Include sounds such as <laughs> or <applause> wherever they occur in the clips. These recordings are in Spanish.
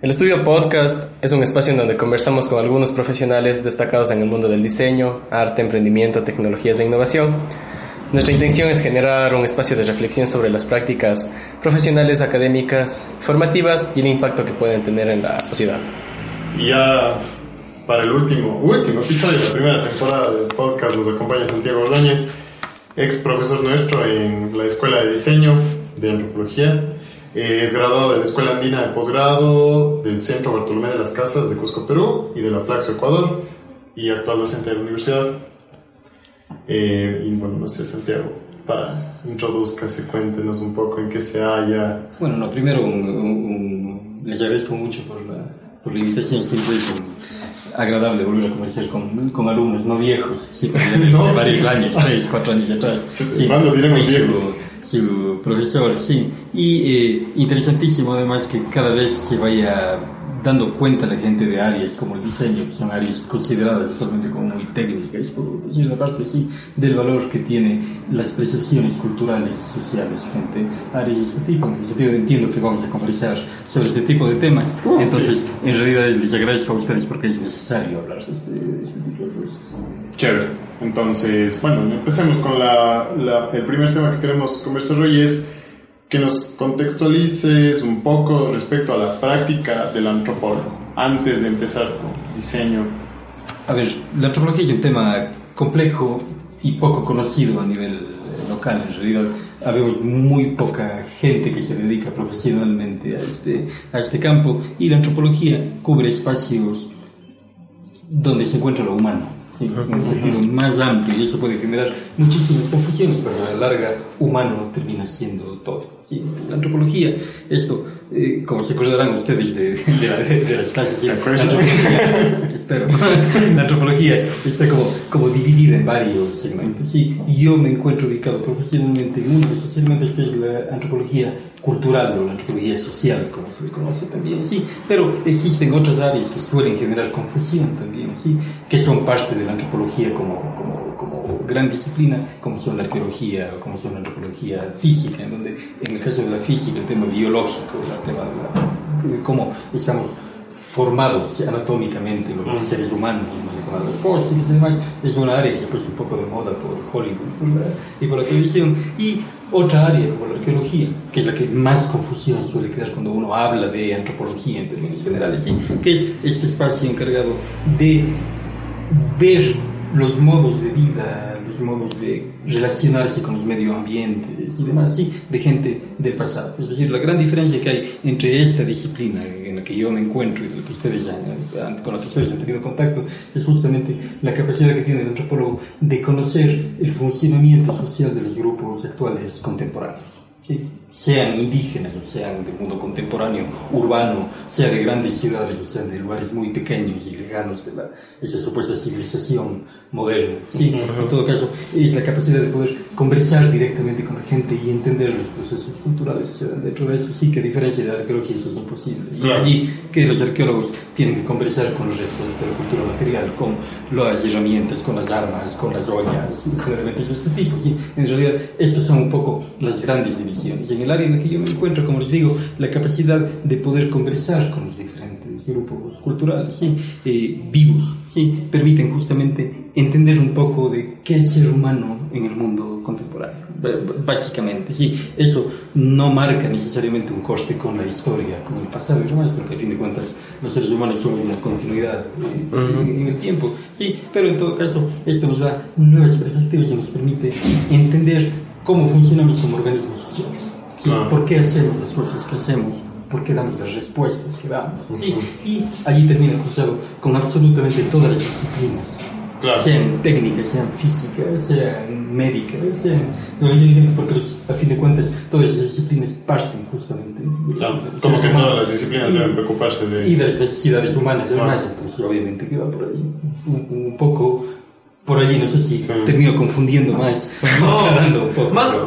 El estudio podcast es un espacio en donde conversamos con algunos profesionales destacados en el mundo del diseño, arte, emprendimiento, tecnologías e innovación. Nuestra intención es generar un espacio de reflexión sobre las prácticas profesionales, académicas, formativas y el impacto que pueden tener en la sociedad. Y ya para el último, último episodio de la primera temporada del podcast nos acompaña Santiago Ordóñez, ex profesor nuestro en la Escuela de Diseño de Antropología eh, es graduado de la Escuela Andina de Posgrado del Centro Bartolomé de las Casas de Cusco, Perú y de la Flaxo, Ecuador y actual docente de la universidad. Eh, y bueno, no sé, Santiago, para introduzcase, cuéntenos un poco en qué se halla. Bueno, no, primero les agradezco mucho por la, por la invitación, siempre es agradable volver a conversar con, con alumnos no viejos, sí, <laughs> no. varios años, tres, cuatro años atrás. Sí, ¿Cuándo diremos viejos? Su profesor, sí. Y eh, interesantísimo además que cada vez se vaya dando cuenta la gente de áreas como el diseño, que son áreas consideradas solamente como muy técnicas, por decir parte, sí, del valor que tiene las percepciones culturales y sociales frente a áreas de este tipo. En ese sentido entiendo que vamos a conversar sobre este tipo de temas, uh, entonces en realidad les agradezco a ustedes porque es necesario hablar de este, de este tipo de cosas. Chévere. Entonces, bueno, empecemos con la, el primer tema que queremos conversar hoy es que nos contextualices un poco respecto a la práctica del antropólogo, antes de empezar con diseño. A ver, la antropología es un tema complejo y poco conocido a nivel eh, local. En realidad, habemos muy poca gente que se dedica profesionalmente a este, a este campo y la antropología cubre espacios donde se encuentra lo humano en un sentido más amplio y eso puede generar muchísimas confusiones, pero a la larga humano termina siendo todo. La antropología, esto, eh, como se acordarán ustedes de, de, las clases de antropología, espero, <laughs> la antropología está como, como dividida en varios segmentos. Sí, yo me encuentro ubicado profesionalmente en uno de esos segmentos que es la antropología cultural o la antropología social, como se le conoce también, sí, pero existen otras áreas que suelen generar confusión también, sí, que son parte de la antropología como, como, como gran disciplina, como son la arqueología o como son la antropología física, en donde en el caso de la física el tema biológico, el tema de, de cómo estamos formados anatómicamente los seres humanos, los fósiles y demás, es una área que se puso un poco de moda por Hollywood y por la televisión. Y otra área como la arqueología, que es la que más confusión suele crear cuando uno habla de antropología en términos generales, que es este espacio encargado de ver los modos de vida, los modos de relacionarse con los medio ambientes y demás, sí, de gente del pasado. Es decir, la gran diferencia que hay entre esta disciplina en la que yo me encuentro y que ustedes con la que ustedes han tenido contacto es justamente la capacidad que tiene el antropólogo de conocer el funcionamiento social de los grupos actuales contemporáneos sean indígenas o sean del mundo contemporáneo, urbano, sea de grandes ciudades o sean de lugares muy pequeños y lejanos de la, esa supuesta civilización moderna. Sí, en todo caso, es la capacidad de poder conversar directamente con la gente y entender los procesos culturales. O sea, dentro de eso sí que a diferencia de la arqueología eso es imposible. Y allí que los arqueólogos tienen que conversar con los restos de la cultura material, con las herramientas, con las armas, con las ollas, con elementos de este tipo. En realidad, estas son un poco las grandes divisiones. En el área en la que yo me encuentro, como les digo, la capacidad de poder conversar con los diferentes grupos culturales, ¿sí? Eh, vivos, ¿sí? permiten justamente entender un poco de qué es ser humano en el mundo contemporáneo, básicamente. Sí, eso no marca necesariamente un corte con la historia, con el pasado y demás, porque a fin de cuentas los seres humanos son una continuidad en, el tiempo. Sí, pero en todo caso esto nos da nuevas perspectivas y nos permite entender cómo funcionamos como organismos sociales. ¿Por qué hacemos las cosas que hacemos? ¿Por qué damos las respuestas que damos? y allí termina cruzado con absolutamente todas las disciplinas. Sean técnicas, sean físicas, sean médicas, sean... porque a fin de cuentas todas esas disciplinas parten justamente. como que todas las disciplinas deben preocuparse de... Y de las necesidades humanas, además, entonces obviamente que va por ahí un poco por allí, no sé si termino confundiendo más. <laughs> No, más,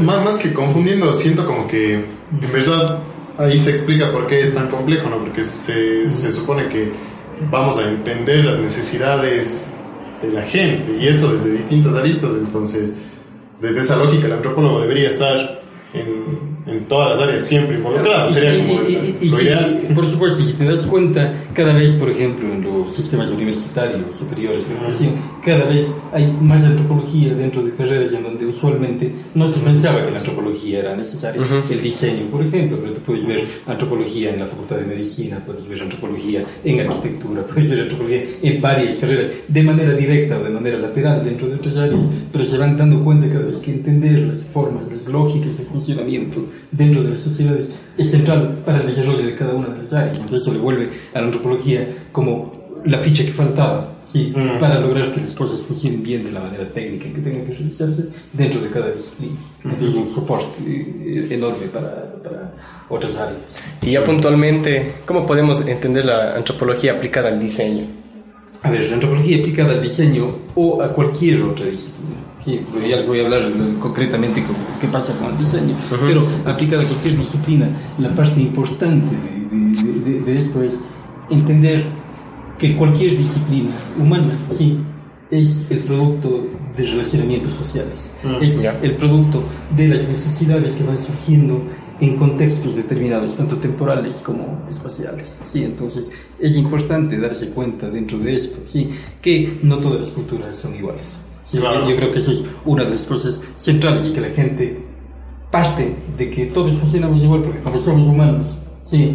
más, más, que confundiendo, siento como que en verdad ahí se explica por qué es tan complejo, ¿no? Porque se, se supone que vamos a entender las necesidades de la gente y eso desde distintas aristas, entonces desde esa lógica el antropólogo debería estar en, en todas las áreas siempre involucrado. Sería como y, lo ideal. por supuesto, si te das cuenta, cada vez, por ejemplo, en los sistemas universitarios superiores de educación, cada vez hay más antropología dentro de carreras en donde usualmente no se pensaba que la antropología era necesaria. El diseño, por ejemplo, pero tú puedes ver antropología en la Facultad de Medicina, puedes ver antropología en arquitectura, <laughs> puedes ver antropología en varias carreras, de manera directa o de manera lateral dentro de otras áreas, pero se van dando cuenta cada vez que entender las formas, las lógicas de funcionamiento dentro de las sociedades es central para el desarrollo de cada una de las áreas. Entonces eso le vuelve a la antropología como la ficha que faltaba mm. para lograr que las cosas funcionen bien de la manera técnica que tengan que realizarse dentro de cada disciplina. Entonces es un soporte eh, enorme para, para otras áreas. Y ya puntualmente, ¿cómo podemos entender la antropología aplicada al diseño? A ver, la antropología aplicada al diseño o a cualquier otra disciplina. Pues ya les voy a hablar concretamente qué pasa con el diseño, pero aplicada a cualquier disciplina, la parte importante de, de, esto es entender que cualquier disciplina humana, sí, es el producto de relacionamientos sociales, mm, es el producto de las necesidades que van surgiendo en contextos determinados, tanto temporales como espaciales. ¿sí? Entonces, es importante darse cuenta dentro de esto, ¿sí? que no todas las culturas son iguales. ¿Sí? Yo creo que eso es una de las cosas centrales, y que la gente parte de que todos funcionamos igual porque como somos humanos, ¿sí?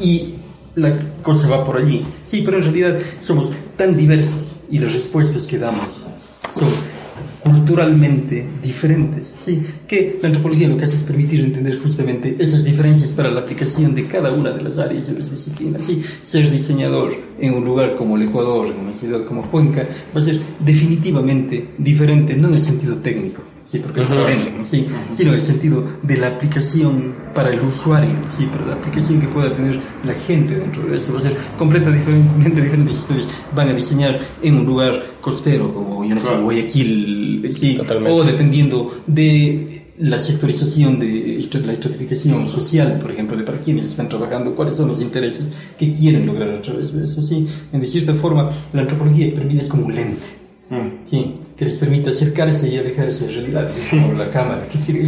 y la cosa va por allí. Sí, pero en realidad somos tan diversos y las respuestas que damos son culturalmente diferentes, ¿sí? que la antropología lo que hace es permitir entender justamente esas diferencias para la aplicación de cada una de las áreas de las disciplinas. ¿sí? Ser diseñador en un lugar como el Ecuador, en una ciudad como Cuenca, va a ser definitivamente diferente, no en el sentido técnico, sí, porque se venden, ¿sí? sino el sentido de la aplicación para el usuario, ¿sí? para la aplicación que pueda tener la gente dentro de eso. Va a ser completamente diferente ustedes van a diseñar en un lugar costero como, yo no sé, Guayaquil, ¿sí? o dependiendo de la sectorización de la estratificación social, por ejemplo, de para quienes están trabajando, cuáles son los intereses que quieren lograr a través de eso. ¿sí? En cierta forma, la antropología permite es como un lente Mm. Sí, que les permite acercarse y alejarse de realidades, como la cámara que tiene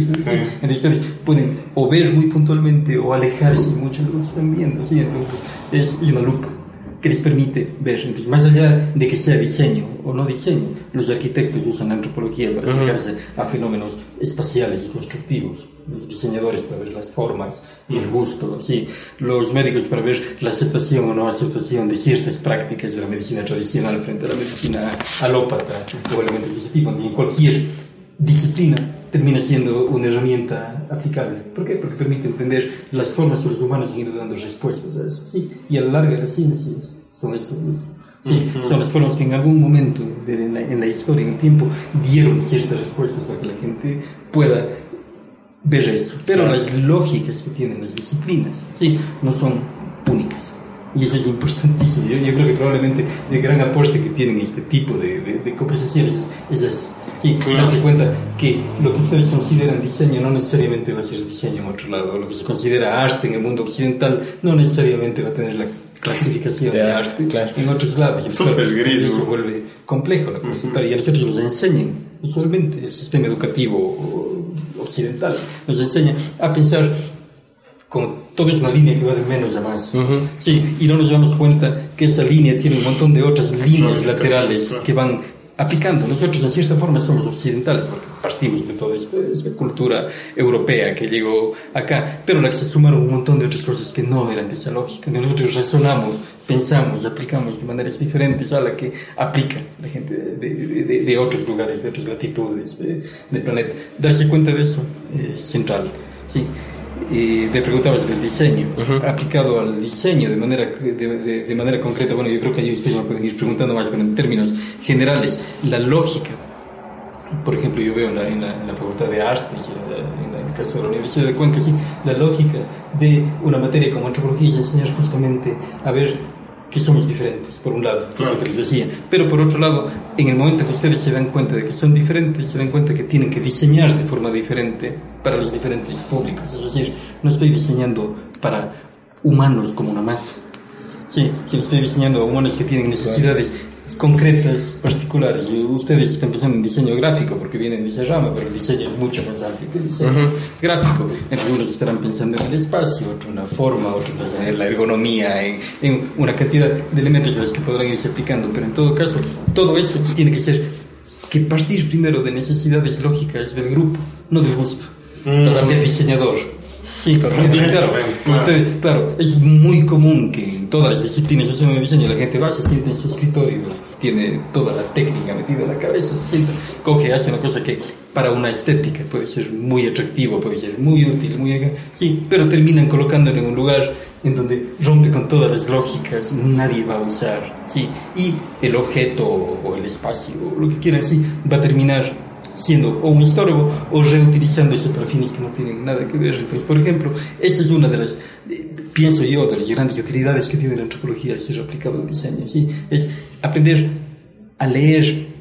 Entonces pueden o ver muy puntualmente o alejarse mucho de lo que están viendo, ¿sí? Entonces es una lupa que les permite ver. Entonces, más allá de que sea diseño o no diseño, los arquitectos usan la antropología para acercarse a fenómenos espaciales y constructivos, los diseñadores para ver las formas y el gusto, ¿sí? los médicos para ver la aceptación o no aceptación de ciertas prácticas de la medicina tradicional frente a la medicina alópata o elementos de ese tipo. en cualquier disciplina termina siendo una herramienta aplicable. ¿Por qué? Porque permite entender las formas de los humanos y ir dando respuestas a eso. ¿sí? Y a la larga las ciencias son eso Sí, son las formas que en algún momento en, la, historia, en el tiempo, dieron ciertas respuestas para que la gente pueda ver eso. Pero las lógicas que tienen las disciplinas, sí, no son únicas. Y eso es importantísimo. Yo, creo que probablemente el gran aporte que tienen este tipo de, de, conversaciones es, es sí, darse cuenta que lo que ustedes consideran diseño no necesariamente va a ser diseño en otro lado. Lo que se considera arte en el mundo occidental no necesariamente va a tener la clasificación de, arte en otros lados. Y eso se vuelve complejo lo que Y a nosotros nos enseñan, usualmente el sistema educativo occidental, nos enseña a pensar como todo es una línea que va de menos a más. Sí, y no nos damos cuenta que esa línea tiene un montón de otras líneas laterales que van aplicando. Nosotros, en cierta forma, somos occidentales, porque partimos de toda esta, cultura europea que llegó acá, pero la que se sumaron un montón de otras cosas que no eran de esa lógica. Nosotros razonamos, pensamos, aplicamos de maneras diferentes a la que aplica la gente de, otros lugares, de otras latitudes del planeta. Darse cuenta de eso es central. Sí y te preguntabas del diseño, aplicado al diseño de manera, de, de, manera concreta, bueno, yo creo que ahí ustedes me pueden ir preguntando más, pero en términos generales, la lógica, por ejemplo, yo veo en la, en la, Facultad de Artes, en, en, el caso de la Universidad de Cuenca, sí, la lógica de una materia como antropología es enseñar justamente a ver que somos diferentes, por un lado, lo que les decía. Pero por otro lado, en el momento que ustedes se dan cuenta de que son diferentes, se dan cuenta que tienen que diseñar de forma diferente para los diferentes públicos. Es decir, no estoy diseñando para humanos como una más, sí, sino estoy diseñando a humanos que tienen necesidades concretas, particulares. Ustedes están pensando en diseño gráfico porque vienen de esa rama, pero el diseño es mucho más amplio que el diseño gráfico. Entonces unos estarán pensando en el espacio, otros en la forma, otros en la ergonomía, en, en, una cantidad de elementos de los que podrán irse aplicando. Pero en todo caso, todo eso tiene que ser que partir primero de necesidades lógicas del grupo, no del gusto, mm. del diseñador. Sí, claro, usted, claro, es muy común que en todas las disciplinas de diseño la gente va, se siente en su escritorio, tiene toda la técnica metida en la cabeza, se siente, coge, hace una cosa que para una estética puede ser muy atractivo, puede ser muy útil, muy sí, pero terminan colocándolo en un lugar en donde rompe con todas las lógicas, nadie va a usar, sí, y el objeto o el espacio, o lo que quieran, sí, va a terminar siendo o un estorbo o reutilizándose para fines que no tienen nada que ver. Entonces, por ejemplo, esa es una de las, pienso yo, de las grandes utilidades que tiene la antropología de ser aplicado al diseño, ¿sí? es aprender a leer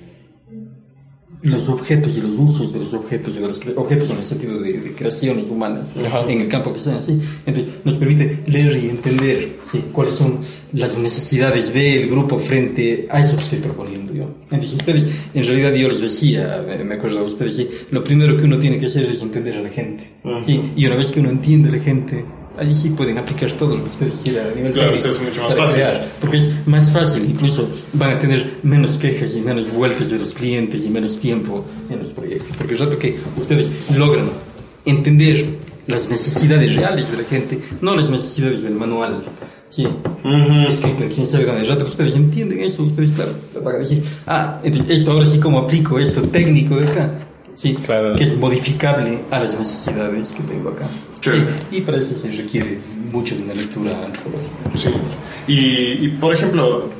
los objetos y los usos de los objetos, de los objetos en el sentido de, creaciones humanas en el campo que sean, ¿sí? Entonces, nos permite leer y entender cuáles son las necesidades del grupo frente a eso que estoy proponiendo yo. Entonces, ustedes, en realidad yo les decía, me acuerdo de ustedes, ¿sí? lo primero que uno tiene que hacer es entender a la gente. ¿sí? Y una vez que uno entiende a la gente, allí sí pueden aplicar todo lo que ustedes quieran a nivel claro, técnico. es mucho más fácil. porque es más fácil, incluso van a tener menos quejas y menos vueltas de los clientes y menos tiempo en los proyectos. Porque el rato que ustedes logran entender las necesidades reales de la gente, no las necesidades del manual. Sí, escrito en quién sabe dónde. El rato que ustedes entienden eso, ustedes, claro, van a decir, ah, esto ahora sí, ¿cómo aplico esto técnico de acá? Sí, claro. que es modificable a las necesidades que tengo acá. Y, para eso se requiere mucho de una lectura antropológica. Sí. Y, y, por ejemplo,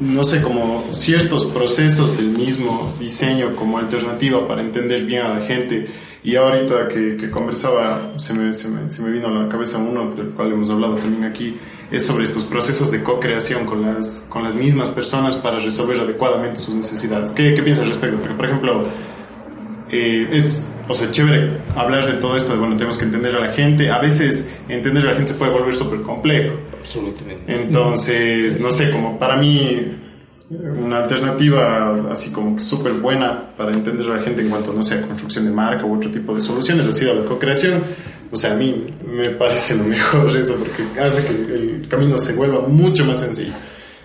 no sé, como ciertos procesos del mismo diseño como alternativa para entender bien a la gente. Y ahorita que, que conversaba, se me, se, me, se me, vino a la cabeza uno, del cual hemos hablado también aquí, es sobre estos procesos de co-creación con las, con las mismas personas para resolver adecuadamente sus necesidades. ¿Qué, qué piensas al respecto? Porque, por ejemplo, eh, es, o sea, chévere hablar de todo esto, de, bueno, tenemos que entender a la gente. A veces entender a la gente puede volver súper complejo. Absolutamente. Entonces, no sé, como para mí una alternativa así como súper buena para entender a la gente en cuanto, no sé, a construcción de marca u otro tipo de soluciones, ha sido la co-creación. O sea, a mí me parece lo <laughs> mejor eso porque hace que el camino se vuelva mucho más sencillo.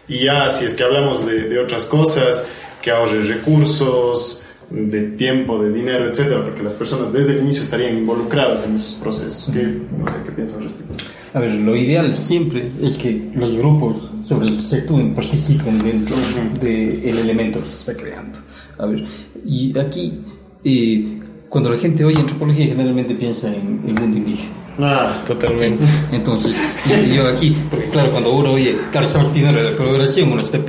Y ya, si es que hablamos de, de otras cosas, que ahorre recursos, de tiempo, de dinero, etcétera, porque las personas desde el inicio estarían involucradas en esos procesos. ¿Qué, no sé qué piensan al respecto? A ver, lo ideal siempre es que los grupos sobre los que se actúen participen dentro del elemento que se está creando. A ver, y aquí, eh, cuando la gente oye antropología, generalmente piensa en el mundo indígena. Ah, totalmente. Entonces, yo aquí, porque claro, cuando uno oye, claro, estamos pidiendo la colaboración, uno está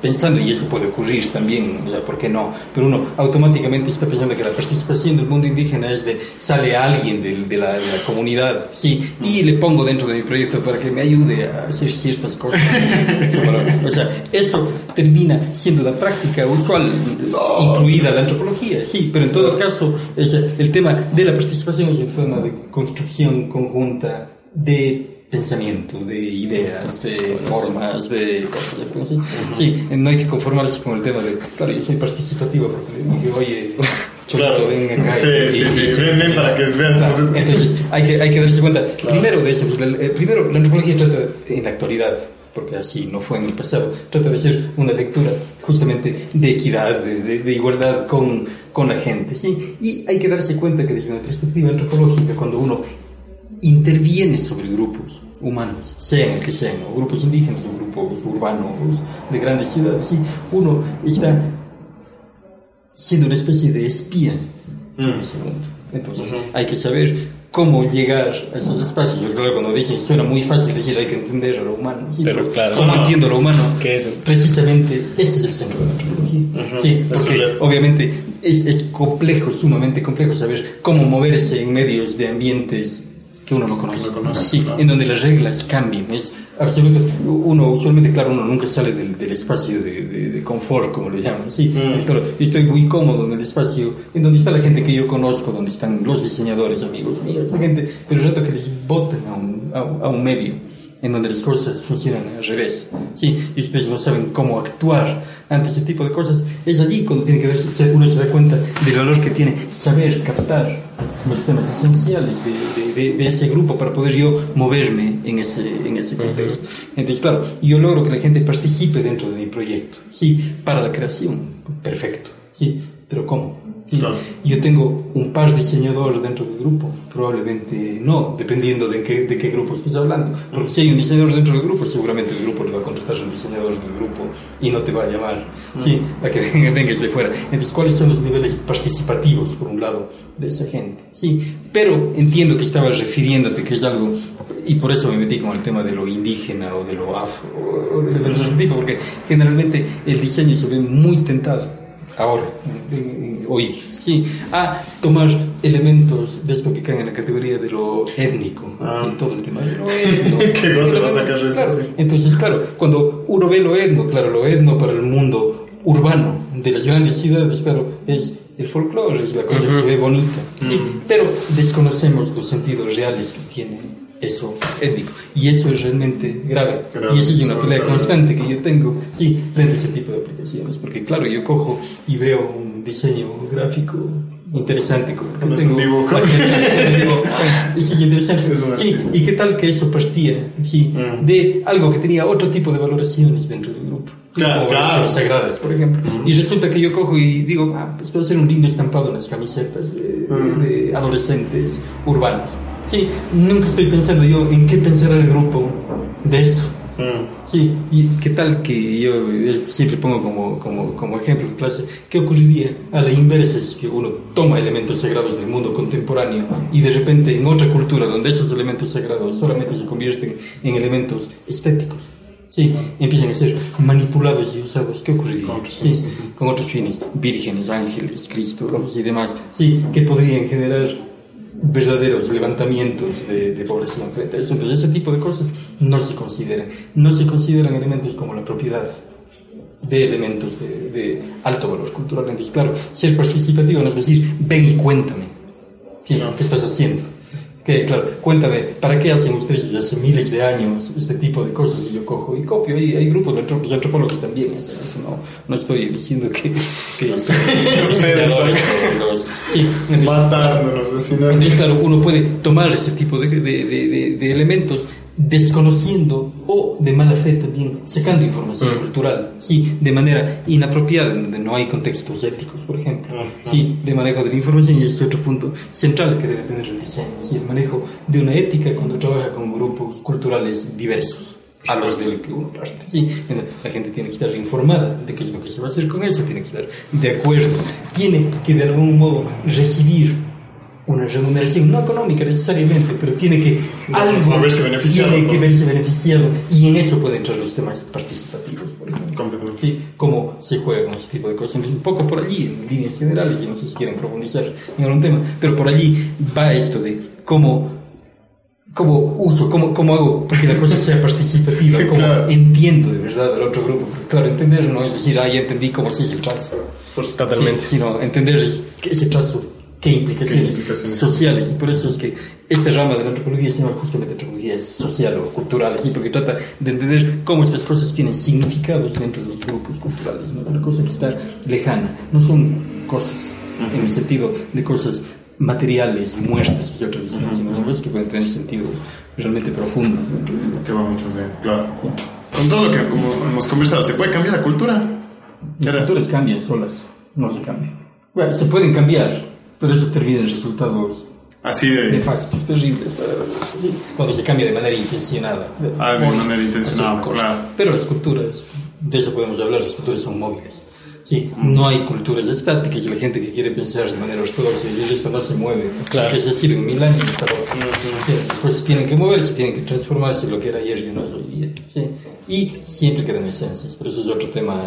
pensando, y eso puede ocurrir también, ¿por qué no? Pero uno automáticamente está pensando que la participación del mundo indígena es de, sale alguien de, la, comunidad, sí, y le pongo dentro de mi proyecto para que me ayude a hacer ciertas cosas. <laughs> o sea, eso termina siendo la práctica usual, incluida la antropología, sí, pero en todo caso, el tema de la participación es un tema de construcción conjunta de pensamiento, de ideas, de formas, de cosas. así. Sí, no hay que conformarse con el tema de, claro, yo soy participativo porque dije, oye, <laughs> Claro. ven acá. Sí, sí, sí, ven, ven para que veas claro. cosas. Entonces, hay que, hay que darse cuenta, primero de eso, eh, primero la antropología trata en la actualidad, porque así no fue en el pasado, trata de ser una lectura justamente de equidad, de, de, igualdad con, con la gente, ¿sí? Y hay que darse cuenta que desde una perspectiva antropológica, cuando uno interviene sobre grupos humanos, sean el que sean, o grupos indígenas o grupos urbanos de grandes ciudades. ¿sí? Uno está siendo una especie de espía en mm. ese mundo. Entonces hay que saber cómo llegar a esos espacios. Claro, cuando dicen suena muy fácil decir hay que entender a lo humano. pero, claro, ¿cómo entiendo lo humano? ¿Qué es? Precisamente ese es el centro de la antropología. sí, porque obviamente es, es complejo, sumamente complejo saber cómo moverse en medios de ambientes que uno no conoce. sí, en donde las reglas cambian. Es absoluto. Uno, usualmente, claro, uno nunca sale del, del espacio de, de, confort, como lo llaman. Sí, mm. claro, estoy muy cómodo en el espacio en donde está la gente que yo conozco, donde están los diseñadores, amigos míos, la gente, pero el rato que les botan a un, a, un medio en donde las cosas funcionan al revés. Sí, y ustedes no saben cómo actuar ante ese tipo de cosas. Es allí cuando tiene que verse, uno se da cuenta del valor que tiene saber captar los temas esenciales de, de, de, ese grupo para poder yo moverme en ese, en ese contexto. Entonces, claro, yo logro que la gente participe dentro de mi proyecto. Sí, para la creación, perfecto. Sí, pero ¿cómo? Yo tengo un par de diseñadores dentro del grupo, probablemente no, dependiendo de qué, de qué grupo estés hablando. Porque si hay un diseñador dentro del grupo, seguramente el grupo le va a contratar a un diseñador del grupo y no te va a llamar ¿sí? a que <laughs> vengas de fuera. Entonces, ¿cuáles son los niveles participativos, por un lado, de esa gente? Sí, pero entiendo que estabas refiriéndote que es algo, y por eso me metí con el tema de lo indígena o de lo afro, o de lo tipo, porque generalmente el diseño se ve muy tentado ahora, hoy, sí, a tomar elementos de esto que caen en la categoría de lo étnico, ah. todo el tema de lo <laughs> etno. ¿Qué cosa va a sacar eso? Entonces, claro, cuando uno ve lo etno, claro, lo etno para el mundo urbano de las grandes ciudades, claro, es el folclore, es la cosa que se ve bonita, pero desconocemos los sentidos reales que tiene eso étnico. Y eso es realmente grave. y esa es una pelea constante que yo tengo sí, frente a ese tipo de aplicaciones. Porque claro, yo cojo y veo un diseño gráfico interesante. Como <laughs> es un dibujo. es interesante. ¿Y qué tal que eso partía sí, mm. de algo que tenía otro tipo de valoraciones dentro del grupo? Claro, claro. sagradas, por ejemplo. Mm. Y resulta que yo cojo y digo, ah, pues puedo hacer un lindo estampado en las camisetas de, mm. de adolescentes urbanos. Sí, nunca estoy pensando yo en qué pensará el grupo de eso. Mm. Sí, y qué tal que yo siempre pongo como, como, como ejemplo en clase, ¿qué ocurriría a la inversa es que uno toma elementos sagrados del mundo contemporáneo y de repente en otra cultura donde esos elementos sagrados solamente se convierten en elementos estéticos? Sí, empiezan a ser manipulados y usados. ¿Qué ocurriría? Con otros, sí, con otros fines, vírgenes, ángeles, Cristo y demás. Sí, que podrían generar verdaderos levantamientos de, de, población frente a eso. Entonces, ese tipo de cosas no se consideran. No se consideran elementos como la propiedad de elementos de, de alto valor cultural. Entonces, claro, si es participativo, no es decir, ven y cuéntame. ¿Qué estás haciendo? Que, claro, cuéntame, ¿para qué hacen ustedes desde hace miles de años este tipo de cosas? Y yo cojo y copio, y hay grupos de antropólogos también, eso, no, no, estoy diciendo que... que <laughs> ustedes son matándonos, claro, uno puede tomar ese tipo de, de, de, de elementos desconociendo o de mala fe también sacando información mm. cultural, sí, de manera inapropiada, donde no hay contextos éticos, por ejemplo, mm. sí, de manejo de la información y ese es otro punto central que debe tener el diseño, sí, el manejo de una ética cuando trabaja con grupos culturales diversos a los del que uno parte. Sí, la gente tiene que estar informada de qué es lo que se va a hacer con eso, tiene que estar de acuerdo, tiene que de algún modo recibir una remuneración no económica necesariamente, pero tiene que algo verse beneficiado, tiene que verse beneficiado y en eso pueden entrar los temas participativos, por ejemplo. ¿Sí? Cómo se juega con ese tipo de cosas. Un poco por allí, en líneas generales, y no sé si quieren profundizar en algún tema, pero por allí va esto de cómo cómo uso, cómo, cómo hago que la cosa sea participativa, <laughs> cómo entiendo de verdad al otro grupo. Claro, entender no es decir, ah, ya entendí cómo se hace el trazo. Pues totalmente. sino entender ese trazo qué implicaciones, sociales. Y por eso es que esta rama de la antropología se llama justamente antropología social o cultural, ¿sí? porque trata de entender cómo estas cosas tienen significados dentro de los grupos culturales. ¿no? Una cosa que está lejana, no son cosas en el sentido de cosas materiales, muertas y otras sino cosas que pueden tener sentidos realmente profundos. Que va mucho bien, claro. Con todo lo que hemos conversado, ¿se puede cambiar la cultura? Las culturas cambian solas, no se cambian. Bueno, se pueden cambiar, pero eso termina en resultados Así de... nefastos, terribles. Cuando se cambia de manera intencionada. Ah, de manera intencionada, claro. Pero las culturas, de eso podemos hablar, las culturas son móviles. Sí, no hay culturas estáticas y la gente que quiere pensar de manera ortodoxa y esto no se mueve. Claro. Es decir, en mil años, pues tienen que moverse, tienen que transformarse, lo que era ayer y no es hoy día. ¿sí? Y siempre quedan esencias, pero eso es otro tema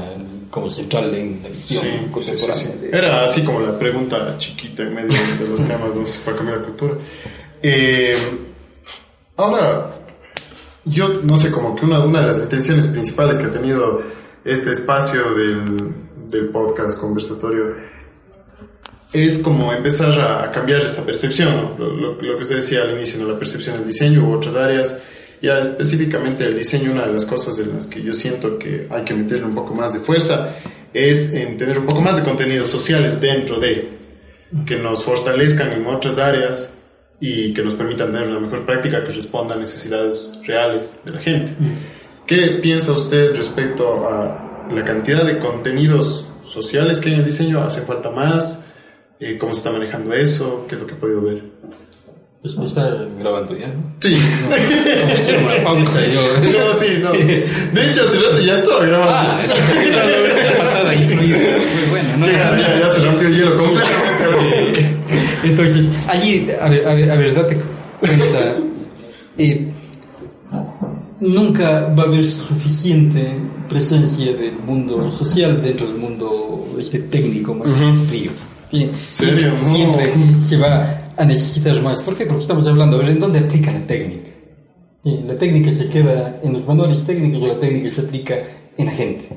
como central en la visión contemporánea. Era así como la pregunta chiquita en medio de los temas se puede cambiar la cultura. Eh, ahora, yo no sé, como que una, una de las intenciones principales que ha tenido este espacio del, del podcast conversatorio es como empezar a, cambiar esa percepción, lo, lo, que usted decía al inicio, ¿no? la percepción del diseño u otras áreas, Ya específicamente el diseño, una de las cosas en las que yo siento que hay que meterle un poco más de fuerza es en tener un poco más de contenidos sociales dentro de, que nos fortalezcan en otras áreas y que nos permitan tener una mejor práctica que responda a necesidades reales de la gente. ¿Qué piensa usted respecto a la cantidad de contenidos sociales que hay en el diseño? ¿Hace falta más? Eh, ¿Cómo se está manejando eso? ¿Qué es lo que he podido ver? Pues no está grabando ya, ¿no? Sí. No, una pausa yo... No, sí, no. De hecho, hace rato ya estaba grabando. Ah, <laughs> patada incluida. Muy bueno, ¿no? ya, ya, ya se rompió el hielo completamente. <laughs> Entonces, allí, a ver, a ver, a ver date cuenta, <laughs> eh, nunca va a haber suficiente presencia del mundo social dentro del mundo este técnico más frío. Siempre No. se va a necesitar más. ¿Por qué? Porque estamos hablando, a ver, ¿en dónde aplica la técnica? Sí, La técnica se queda en los manuales técnicos o la técnica se aplica en la gente.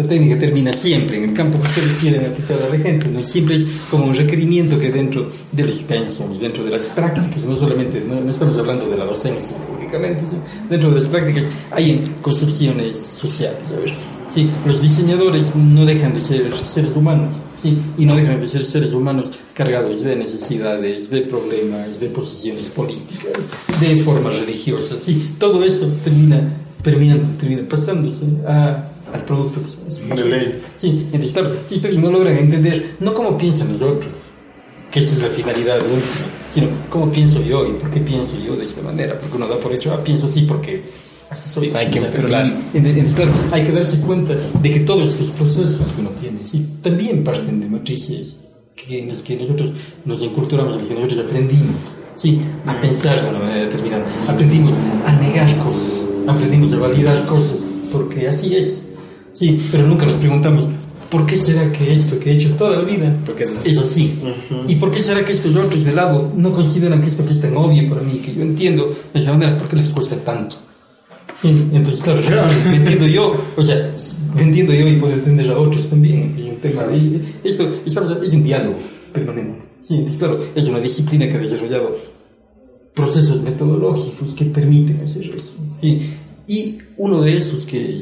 La técnica termina siempre en el campo que ustedes quieren aplicar a la gente, ¿no? Siempre es como un requerimiento que dentro de los pensums, dentro de las prácticas, no solamente, no, no estamos hablando de la docencia únicamente, ¿sí? dentro de las prácticas hay concepciones sociales, ¿sabes? Sí, los diseñadores no dejan de ser seres humanos, ¿sí? Y no dejan de ser seres humanos cargados de necesidades, de problemas, de posiciones políticas, de formas religiosas, ¿sí? Todo eso termina, termina, termina pasándose a, al producto somos. De ley. Sí, ustedes no logran entender, no cómo piensan los otros, que esa es la finalidad última, sino cómo pienso yo y por qué pienso yo de esta manera, porque uno da por hecho, ah, pienso así porque así soy. Hay que- Pero claro. en- en- en- claro, hay que darse cuenta de que todos estos procesos que uno tiene, sí, también parten de matrices que, en las que nosotros nos inculturamos, en las que nosotros aprendimos, sí, a pensar de una manera determinada, aprendimos a negar cosas, aprendimos a validar cosas, porque así es, sí, pero nunca nos preguntamos, ¿por qué será que esto que he hecho toda la vida es- es así? ¿Y por qué será que estos otros de lado no consideran que esto que es tan obvio para mí, que yo entiendo de esa manera, ¿por qué les cuesta tanto? Entonces, claro, me entiendo yo, o sea, me entiendo yo y puedo entender a otros también. Tema de, esto, estamos, es un diálogo permanente. Sí, claro, es una disciplina que ha desarrollado procesos metodológicos que permiten hacer eso. Sí. Y uno de esos que,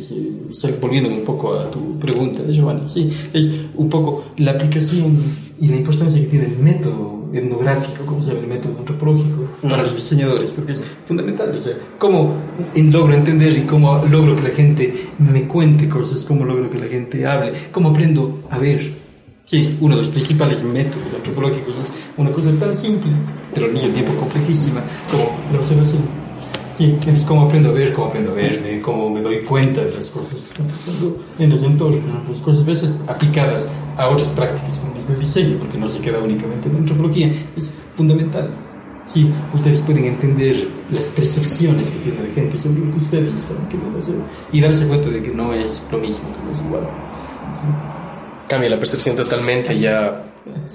volviendo un poco a tu pregunta, Giovanni, sí, es un poco la aplicación y la importancia que tiene el método etnográfico, como se llama el método antropológico, para los diseñadores, porque es fundamental. O sea, cómo logro entender y cómo logro que la gente me cuente cosas, cómo logro que la gente hable, cómo aprendo a ver. Sí, uno de los principales métodos antropológicos es una cosa tan simple, pero al mismo tiempo complejísima, como la observación. Sí, es cómo aprendo a ver, cómo aprendo a verme, cómo me doy cuenta de las cosas que están pasando en los entornos, las cosas a veces aplicadas a otras prácticas como es el diseño, porque no se queda únicamente en la antropología, es fundamental. Sí, ustedes pueden entender las percepciones que tiene la gente sobre lo que ustedes están queriendo hacer y darse cuenta de que no es lo mismo, que no es igual. Cambia la percepción totalmente ya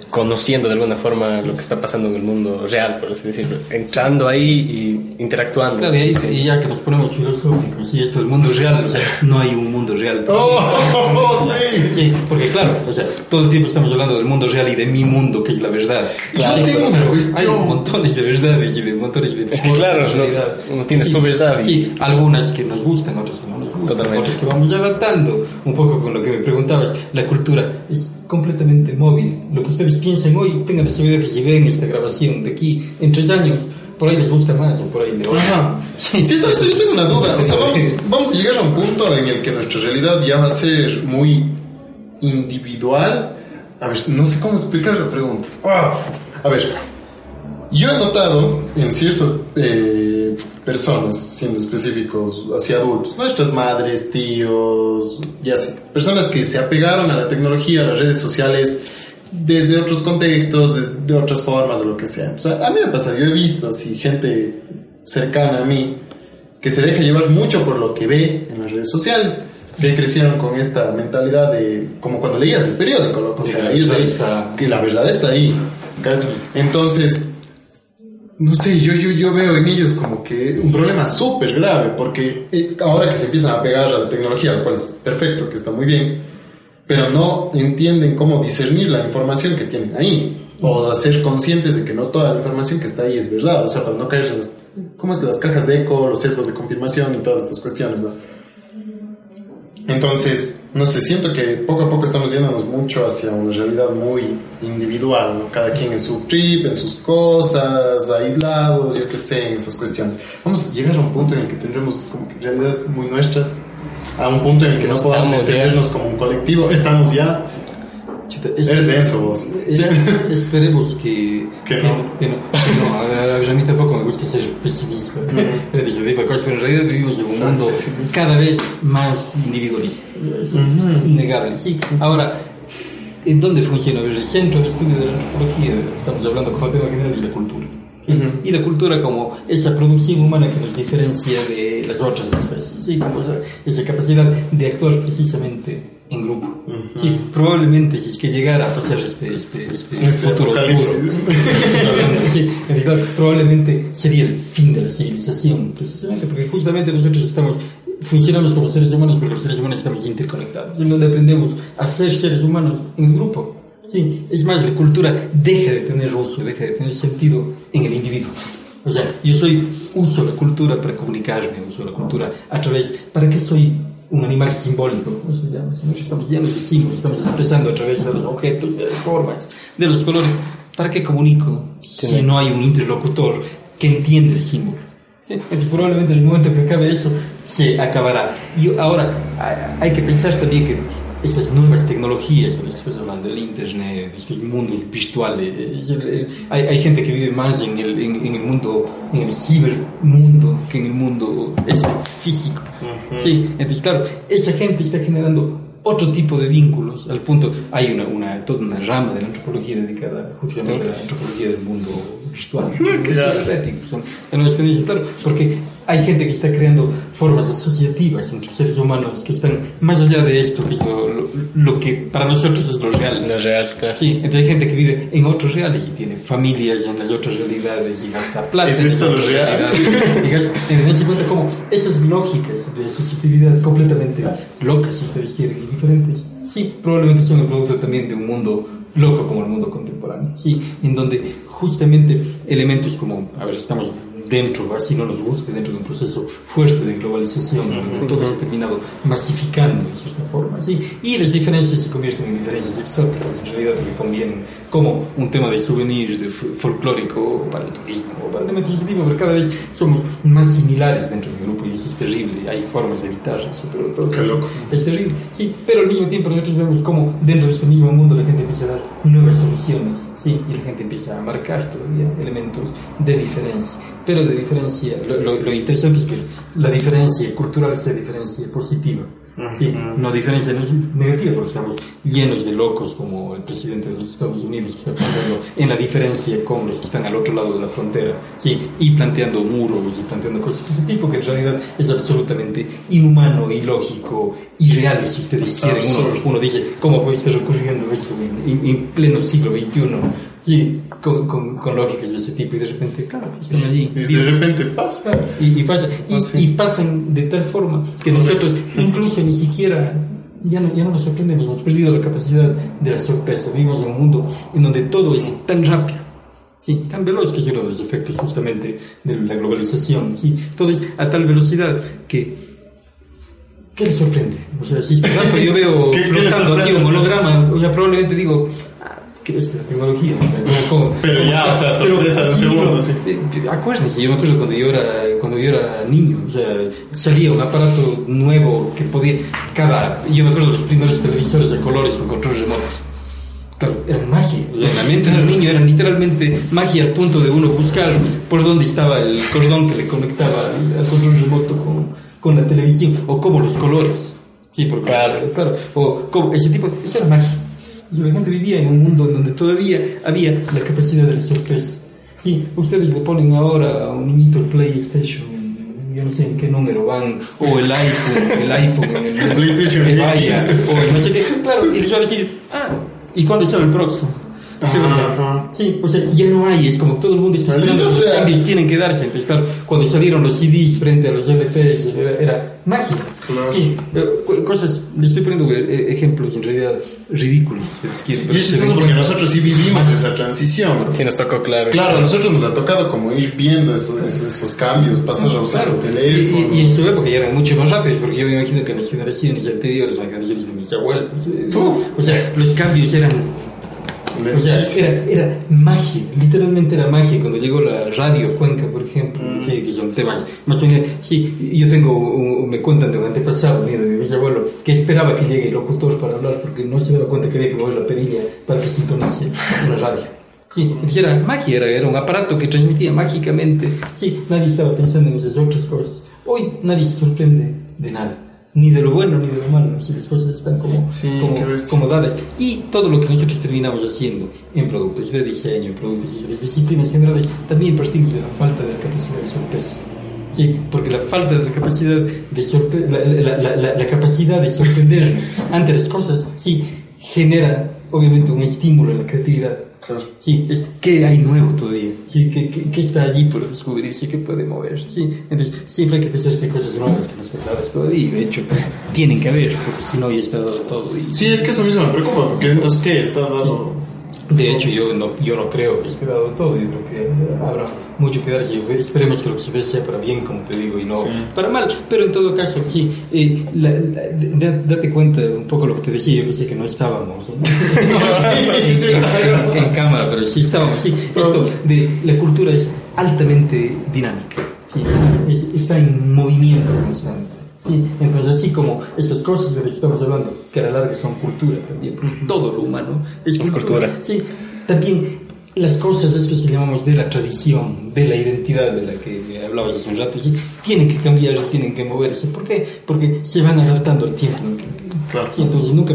conociendo de alguna forma lo que está pasando en el mundo real, por así decirlo. Entrando ahí y interactuando. Claro, y, ahí, y ya que nos ponemos filosóficos, y esto es el mundo real, o sea, no hay un mundo real. <laughs> ¡Oh, sí! Sí, porque claro, o sea, todo el tiempo estamos hablando del mundo real y de mi mundo, que es la verdad. Claro, Sí, tengo pero- una. Hay montones de verdades y de montones de Es que claro, ¿no? uno tiene su verdad y- Sí, algunas que nos gustan, otras que no nos gustan, Totalmente. otras que vamos adaptando. Un poco con lo que me preguntabas, la cultura es completamente móvil. Lo que ustedes piensen hoy, tengan la seguridad que si ven esta grabación de aquí en tres años, por ahí les gusta más o por ahí le Ajá. Sí, eso, eso yo tengo una duda. O sea, vamos, vamos a llegar a un punto en el que nuestra realidad ya va a ser muy individual. A ver, no sé cómo explicar la pregunta. Ah, A ver, yo he notado en ciertas eh, personas, siendo específicos hacia adultos, nuestras madres, tíos, ya sé, personas que se apegaron a la tecnología, a las redes sociales, desde otros contextos, de, de otras formas, o lo que sea. O sea, a mí me pasa, yo he visto así gente cercana a mí que se deja llevar mucho por lo que ve en las redes sociales, que crecieron con esta mentalidad de, como cuando leías el periódico, loco, o sea, ellos que la verdad está ahí. Entonces, no sé, yo, yo, yo veo en ellos como que un problema súper grave, porque eh, ahora que se empiezan a pegar a la tecnología, lo cual es perfecto, que está muy bien, pero no entienden cómo discernir la información que tienen ahí o ser conscientes de que no toda la información que está ahí es verdad, o sea, para no caer en las, ¿cómo es? las cajas de eco, los sesgos de confirmación y todas estas cuestiones, ¿no? Entonces, no sé, siento que poco a poco estamos yéndonos mucho hacia una realidad muy individual, ¿no? Cada quien en su trip, en sus cosas, aislados, yo qué sé, en esas cuestiones. Vamos a llegar a un punto en el que tendremos como que realidades muy nuestras, a un punto en el que no, podamos entendernos como un colectivo. Estamos ya Chuta, es, denso vos. es- <laughs> esperemos que, Que no. que no, que no. A, ver, a mí tampoco me gusta ser pesimista. <laughs> Dije, cosas, pero en realidad vivimos en un Exacto, mundo sí. cada vez más individualista. Eso es innegable. Sí. Ahora, ¿en dónde funciona? A el centro de estudio de la antropología, estamos hablando como tema general, es la cultura. Ujú. Y la cultura como esa producción humana que nos diferencia de las otras especies, ¿sí? como esa, esa capacidad de actuar precisamente en grupo. Ujú. Sí, probablemente si es que llegara a pasar este, este, este, Este futuro apocalipsis. oscuro, sí, probablemente sería el fin de la civilización, precisamente porque justamente nosotros estamos funcionamos como seres humanos porque los seres humanos estamos interconectados, en donde aprendemos a ser seres humanos en grupo. Sí, es más, la cultura deja de tener uso, deja de tener sentido en el individuo. O sea, yo soy, uso la cultura para comunicarme, uso la cultura a través, ¿para qué soy un animal simbólico? ¿Cómo se llama? Estamos llenos de símbolos, estamos expresando a través de los objetos, de las formas, de los colores. ¿Para qué comunico si no hay un interlocutor que entiende el símbolo? <laughs> Entonces probablemente en el momento que acabe eso se acabará. Y ahora hay- que pensar también que estas nuevas tecnologías, cuando estás hablando del internet, estos mundos virtuales, eh, hay, hay gente que vive más en el, en, en el mundo, en el cibermundo que en el mundo este, físico. Sí, entonces claro, esa gente está generando otro tipo de vínculos, al punto, hay una, una, toda una rama de la antropología dedicada justamente a la antropología del mundo virtual, Claro. son claro, porque hay gente que está creando formas asociativas entre seres humanos que están más allá de esto, que es lo, lo- lo que para nosotros es lo real. Es real, claro. Sí, entonces hay gente que vive en otros reales y tiene familias en las otras realidades y gasta plata ¿Es en esto lo real? Y <laughs> en ese cuenta como esas lógicas de asociatividad completamente locas, si ustedes quieren, y diferentes, sí, probablemente son el producto también de un mundo loco como el mundo contemporáneo, sí, en donde justamente elementos como, a ver, estamos dentro, así no nos guste, dentro de un proceso fuerte de globalización, donde todo se ha terminado masificando de cierta forma, ¿sí? y las diferencias se convierten en diferencias exóticas, en realidad porque convienen como un tema de souvenir, de folclórico para el turismo, para ese tipo, pero cada vez somos más similares dentro del grupo y eso es terrible, hay formas de evitar eso, pero en todo Qué loco. es terrible, sí, pero al mismo tiempo nosotros vemos cómo dentro de este mismo mundo la gente empieza a dar nuevas soluciones, sí, y la gente empieza a marcar todavía elementos de diferencia, pero de diferencia, lo, lo- lo interesante es que la diferencia cultural sea diferencia positiva, sí, no diferencia ne- negativa, porque estamos llenos de locos como el presidente de los Estados Unidos que está pensando en la diferencia con los que están al otro lado de la frontera, sí, y planteando muros y planteando cosas de ese tipo que en realidad es absolutamente inhumano, ilógico, irreal, si ustedes quieren. Uno, uno dice, ¿cómo puede estar ocurriendo en, en- en pleno siglo XXI? Sí, con, con, con lógicas de ese tipo y de repente, claro, están allí. Y de repente pasa. Y, y pasa, y, sí. y pasan de tal forma que nosotros incluso ni siquiera ya no, ya no nos sorprendemos, hemos perdido la capacidad de la sorpresa. Vivimos en un mundo en donde todo es tan rápido, sí, tan veloz que es uno de los efectos justamente de la globalización. Sí, todo es a tal velocidad que ¿Qué le sorprende? O sea, si este rato yo veo <laughs> ¿Qué- qué le flotando aquí un holograma, o sea, probablemente digo, ¿qué es la tecnología? ¿Cómo- Pero cómo ya, está? o sea, sorpresa de un segundo, ¿no? sí. Eh, Acuérdense, yo me acuerdo cuando yo era, cuando yo era niño, o sea, salía un aparato nuevo que podía, cada, yo me acuerdo de los primeros televisores de colores con control remoto. Claro, eran magia. En la mente del niño eran literalmente magia al punto de uno buscar por dónde estaba el cordón que le conectaba al, al control remoto con, con la televisión, o como los colores. Sí, porque, Claro. claro, o como ese tipo, eso era magia. Y la gente vivía en un mundo en donde todavía había la capacidad de la sorpresa. Sí, ustedes le ponen ahora a un niñito el PlayStation, yo no sé en qué número van, o el iPhone, el iPhone en el PlayStation que vaya, o el no sé qué, claro, y les va a decir, ah, ¿y cuándo sale el próximo? ¿Sí, Ajá. Sí, o sea, ya no hay, es como todo el mundo está esperando los cambios tienen que darse. Entonces, claro, cuando salieron los CDs frente a los LPs, era magia. Claro. Sí, eh, cosas, le estoy poniendo eh, ejemplos en realidad ridículos. pero Y es porque cuenta. nosotros sí vivimos esa transición. Sí, nos tocó, claro. Claro, a nosotros nos ha tocado como ir viendo esos, esos, esos cambios, pasar a usar Claro, el teléfono. y, y- y en su época ya eran mucho más rápidos, porque yo me imagino que en las generaciones anteriores, las generaciones de mis abuelos, eh, o sea, los cambios eran O sea, era, era magia, literalmente era magia cuando llegó la radio Cuenca, por ejemplo, Mm. sí, que son temas más bien, sí, yo tengo, me cuentan de un antepasado mío, de mi bisabuelo, que esperaba que llegue el locutor para hablar porque no se daba cuenta que había que mover la perilla para que sintonice una radio. Sí, era magia, era, era un aparato que transmitía mágicamente, sí, nadie estaba pensando en esas otras cosas. Hoy nadie se sorprende de nada. Ni de lo bueno ni de lo malo, si las cosas están como, Sí, como, qué como dadas. Y todo lo que nosotros terminamos haciendo en productos de diseño, en productos y disciplinas generales, también partimos de la falta de la capacidad de sorpresa. Sí, porque la falta de la capacidad de sorpre- la- la- la- la capacidad de sorprendernos ante las cosas, sí, genera obviamente un estímulo en la creatividad. Claro. Sí, es ¿qué hay nuevo todavía? Sí, ¿qué, qué, qué está allí por descubrirse? ¿Qué puede moverse? Sí, entonces siempre hay que pensar que hay cosas nuevas que no están dadas todavía. De hecho, tienen que haber, porque si no ya está dado todo. Y, Sí, es que eso mismo me preocupa, porque entonces, ¿qué? Está dado... De hecho, yo no, yo no creo que esté dado todo. Yo creo que habrá mucho que darse. Esperemos que lo que se ve sea para bien, como te digo, y no Sí. para mal. Pero en todo caso, sí, eh, la- la- da- date cuenta un poco lo que te decía. Yo pensé que no estábamos ¿no? <laughs> <laughs> en, sí, claro. en- en cámara, pero sí estábamos. Sí, esto de la cultura es altamente dinámica. Sí, es- está en movimiento constante. Sí, entonces, así como estas cosas de las que estamos hablando, que a la larga son cultura también, porque todo lo humano es Es cultura. cultura. Sí, también las cosas estas que llamamos de la tradición, de la identidad de la que hablabas hace un rato, sí, tienen que cambiar, tienen que moverse. ¿Por qué? Porque se van adaptando al tiempo. Claro. Sí, entonces nunca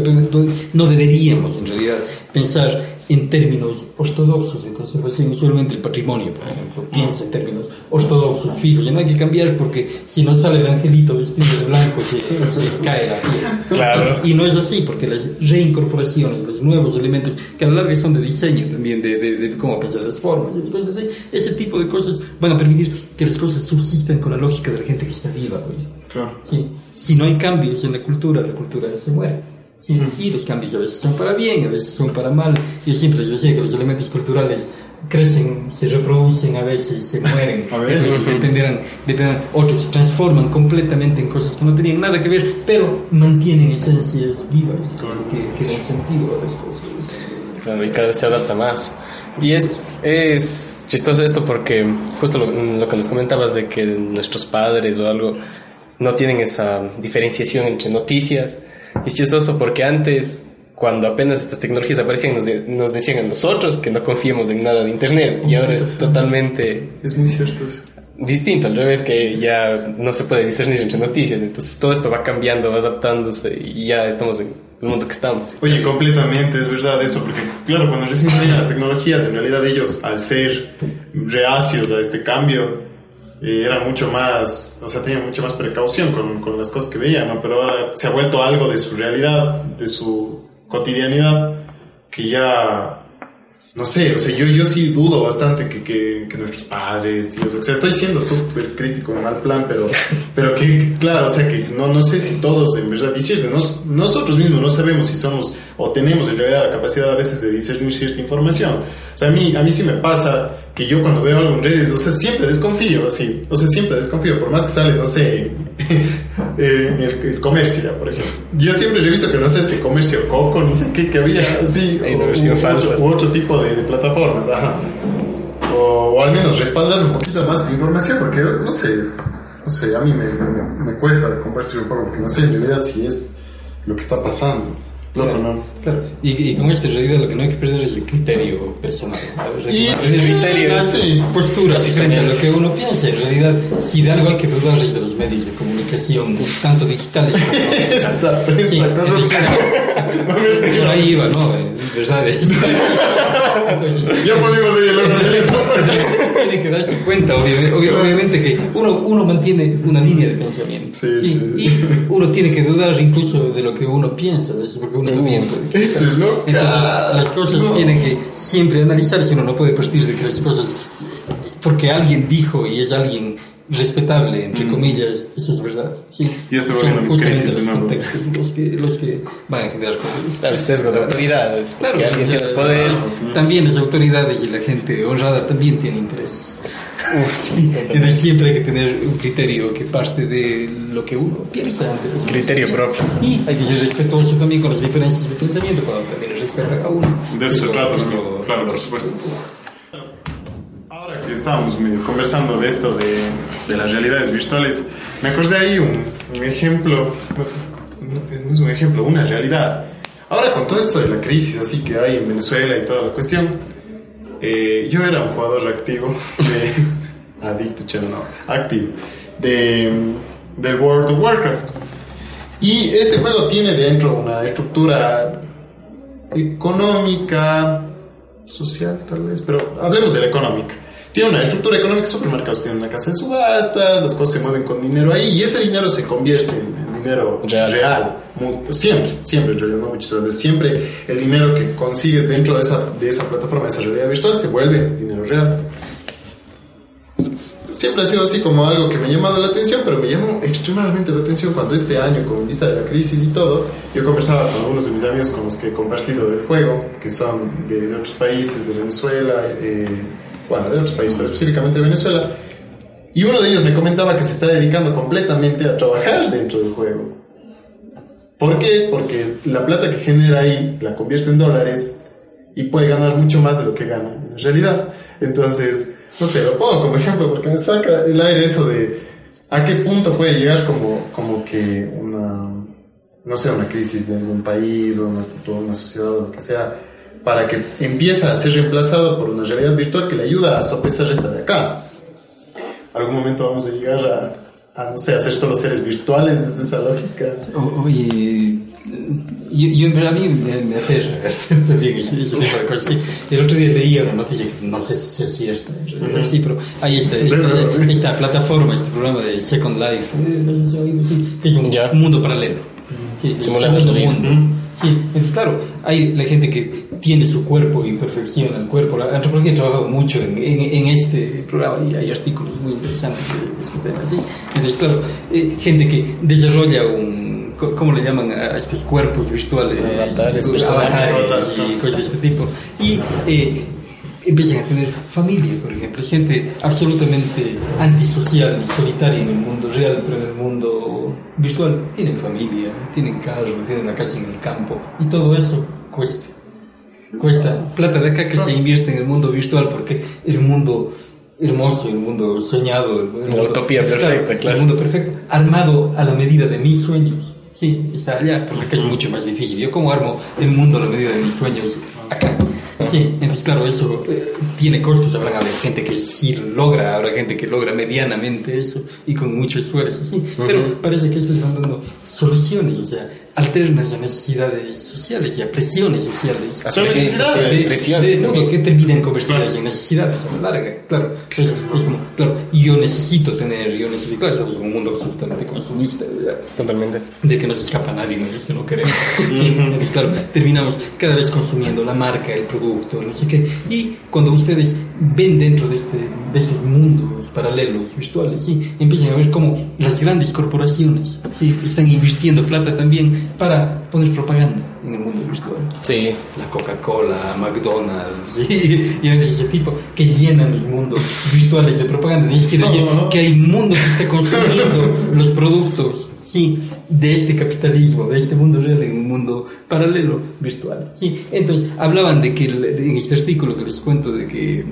no deberíamos en realidad pensar en términos ortodoxos de conservación, usualmente el patrimonio, por ejemplo, piensa en términos ortodoxos, fijos, y no hay que cambiar porque si no sale el angelito vestido de blanco se, se cae la pieza. Claro. Y no es así, porque las reincorporaciones, los nuevos elementos, que a la larga son de diseño también, de, de, de cómo pensar las formas y las cosas así, ese tipo de cosas van a permitir que las cosas subsistan con la lógica de la gente que está viva hoy. Claro. Sí. Si no hay cambios en la cultura, la cultura se muere. Y los cambios a veces son para bien, a veces son para mal. Yo siempre les decía que los elementos culturales crecen, se reproducen, a veces se mueren, A veces. dependerán, dependerán, otros se transforman completamente en cosas que no tenían nada que ver, pero mantienen esencias vivas que, que dan sentido a las cosas. Claro, y cada vez se adapta más. Y es, es chistoso esto porque justo lo, lo que nos comentabas de que nuestros padres o algo no tienen esa diferenciación entre noticias. Es chistoso porque antes, cuando apenas estas tecnologías aparecían, nos, de- nos decían a nosotros que no confiemos en nada de Internet. Y ahora es totalmente Es muy cierto eso. distinto, al revés, que ya no se puede discernir entre noticias. Entonces todo esto va cambiando, va adaptándose y ya estamos en el mundo que estamos. Oye, completamente, es verdad eso, porque claro, cuando recién salían las tecnologías, en realidad ellos, al ser reacios a este cambio, eran mucho más, o sea, tenían mucha más precaución con, con las cosas que veían, ¿no? Pero ahora se ha vuelto algo de su realidad, de su cotidianidad, que ya, no sé, o sea, yo, yo sí dudo bastante que, que, que nuestros padres, tíos, o sea, estoy siendo súper crítico mal plan, pero, <laughs> pero que, claro, o sea, que no, no sé si todos en verdad disciernen, Nos- nosotros mismos no sabemos si somos o tenemos en realidad la capacidad a veces de discernir cierta información. O sea, a mí, a mí sí me pasa que yo cuando veo algo en redes, o sea, siempre desconfío, así, o sea, siempre desconfío, por más que sale, no sé, <laughs> eh, el, el comercio, ya, por ejemplo. Yo siempre reviso que no sé este comercio coco, ni sé qué que había, así, <laughs> o- versión u- falsa. u otro tipo de, de plataformas, ajá. O, o al menos respaldar un poquito más de información, porque no sé, no sé, a mí me, me, me cuesta compartir un poco, porque no sé en realidad si es lo que está pasando. Claro, ¿no? claro. Y, y con esto en realidad lo que no hay que perder es el criterio personal. Y- El criterio es sí. postura frente a lo que uno piensa. En realidad, si de algo hay que dudar es de los medios de comunicación, tanto digitales como <laughs> Esta prensa Sí. No me Por ahí iba, ¿no? Verdad es. Entonces, <laughs> Ya ponemos ahí el. Tiene que darse cuenta, obviamente, obviamente que uno, uno mantiene una línea de pensamiento. Sí, y, sí, sí. y uno tiene que dudar incluso de lo que uno piensa, ¿ves? porque uno también puede. Eso es loca. Entonces, las cosas No. tienen que siempre analizarse, uno no puede partir de que las cosas, porque alguien dijo y es alguien respetable, entre comillas, eso es verdad. Sí. Y esto va Son viendo mis crisis de los nuevo. contextos los que, los que van a generar conflictos. Claro, el sesgo de autoridad. Es Claro, que alguien tiene poder. También las autoridades y la gente honrada también tiene intereses. Sí, Entonces siempre hay que tener un criterio que parte de lo que uno piensa cosas. Criterio propio. Y hay que ser respetuoso también con las diferencias de pensamiento cuando también respeta a uno. De eso se trata, es ¿no? lo- claro, por supuesto. Que estábamos medio conversando de esto de, de las realidades virtuales, me acordé ahí un, un ejemplo, no, no es- no es un ejemplo, una realidad. Ahora con todo esto de la crisis así que hay en Venezuela y toda la cuestión, eh, yo era un jugador activo <laughs> de... adicto, chelo, no, activo, de, del World of Warcraft. Y este juego tiene dentro una estructura económica, social tal vez, pero hablemos de la económica. Tiene una estructura económica, supermercados tienen una casa de subastas, las cosas se mueven con dinero ahí y ese dinero se convierte en, en dinero Real. siempre, siempre en realidad, no muchas veces. Siempre el dinero que consigues dentro de esa, de esa plataforma, de esa realidad virtual, se vuelve dinero real. Siempre ha sido así como algo que me ha llamado la atención, pero me llamó extremadamente la atención cuando este año, con vista de la crisis y todo, yo conversaba con algunos de mis amigos con los que he compartido el juego, que son de, de otros países, de Venezuela, eh, bueno, de otros países, pero específicamente de Venezuela, y uno de ellos me comentaba que se está dedicando completamente a trabajar dentro del juego. ¿Por qué? Porque la plata que genera ahí la convierte en dólares y puede ganar mucho más de lo que gana en realidad. Entonces, no sé, lo pongo como ejemplo porque me saca el aire eso de a qué punto puede llegar como, como que una, no sé, una crisis de algún país o una, una sociedad o lo que sea, para que empiece a ser reemplazado por una realidad virtual que le ayuda a sopesar esta de acá. Algún momento vamos a llegar a, a no sé, a ser solo seres virtuales desde esa lógica. O- Oye, yo, yo en verdad a mí me, me aterra <laughs> El otro día leía una noticia que no sé si es cierta, sí, pero hay esta, esta, esta plataforma, este programa de Second Life, eh, que es un Ya. mundo paralelo. Sí, Simulando mundo. Sí, entonces claro, hay la gente que tiene su cuerpo y perfecciona el cuerpo. La antropología ha trabajado mucho en, en, en este programa y hay artículos muy interesantes de, de este tema. ¿sí? Entonces, claro, eh, gente que desarrolla un, ¿cómo le llaman a estos cuerpos virtuales? Avatares, personajes. avatares y cosas de este tipo. Y eh, empiezan a tener familia, por ejemplo. Gente absolutamente antisocial y solitaria en el mundo real, pero en el mundo virtual tienen familia, tienen carro, tienen una casa en el campo. Y todo eso cuesta. Cuesta plata de acá que se invierte en el mundo virtual porque un mundo hermoso, el mundo soñado, el, el La mundo- utopía perfecta, claro. El mundo perfecto, armado a la medida de mis sueños. Sí, está allá, porque acá es mucho más difícil. Yo como armo el mundo a la medida de mis sueños acá. Sí, entonces claro, eso eh, tiene costos. Habrá gente que sí lo logra, habrá gente que logra medianamente eso y con mucho esfuerzo, sí. Pero parece que esto están dando soluciones, o sea, alternas a necesidades sociales y a presiones sociales. A Son necesidades. De- presiones de- que terminan convertidas en necesidades a la larga, claro. Entonces, es como, claro, yo necesito tener, yo necesito, claro, estamos en un mundo absolutamente consumista, ¿verdad? Totalmente. de que no se escapa nadie, no es que no queremos. <laughs> Claro, terminamos cada vez consumiendo la marca, el producto, no sé qué. Y cuando ustedes ven dentro de, este, de estos mundos paralelos, virtuales, ¿sí? empiezan a ver cómo las grandes corporaciones ¿sí? están invirtiendo plata también para poner propaganda en el mundo virtual Sí. la Coca-Cola, McDonald's <laughs> ¿sí? y de ese tipo que llenan los mundos virtuales de propaganda. Y quiere decir No. que hay mundo que está consumiendo <laughs> los productos ¿sí? de este capitalismo, de este mundo real en un mundo paralelo virtual. ¿sí? Entonces, hablaban de que en este artículo que les cuento de que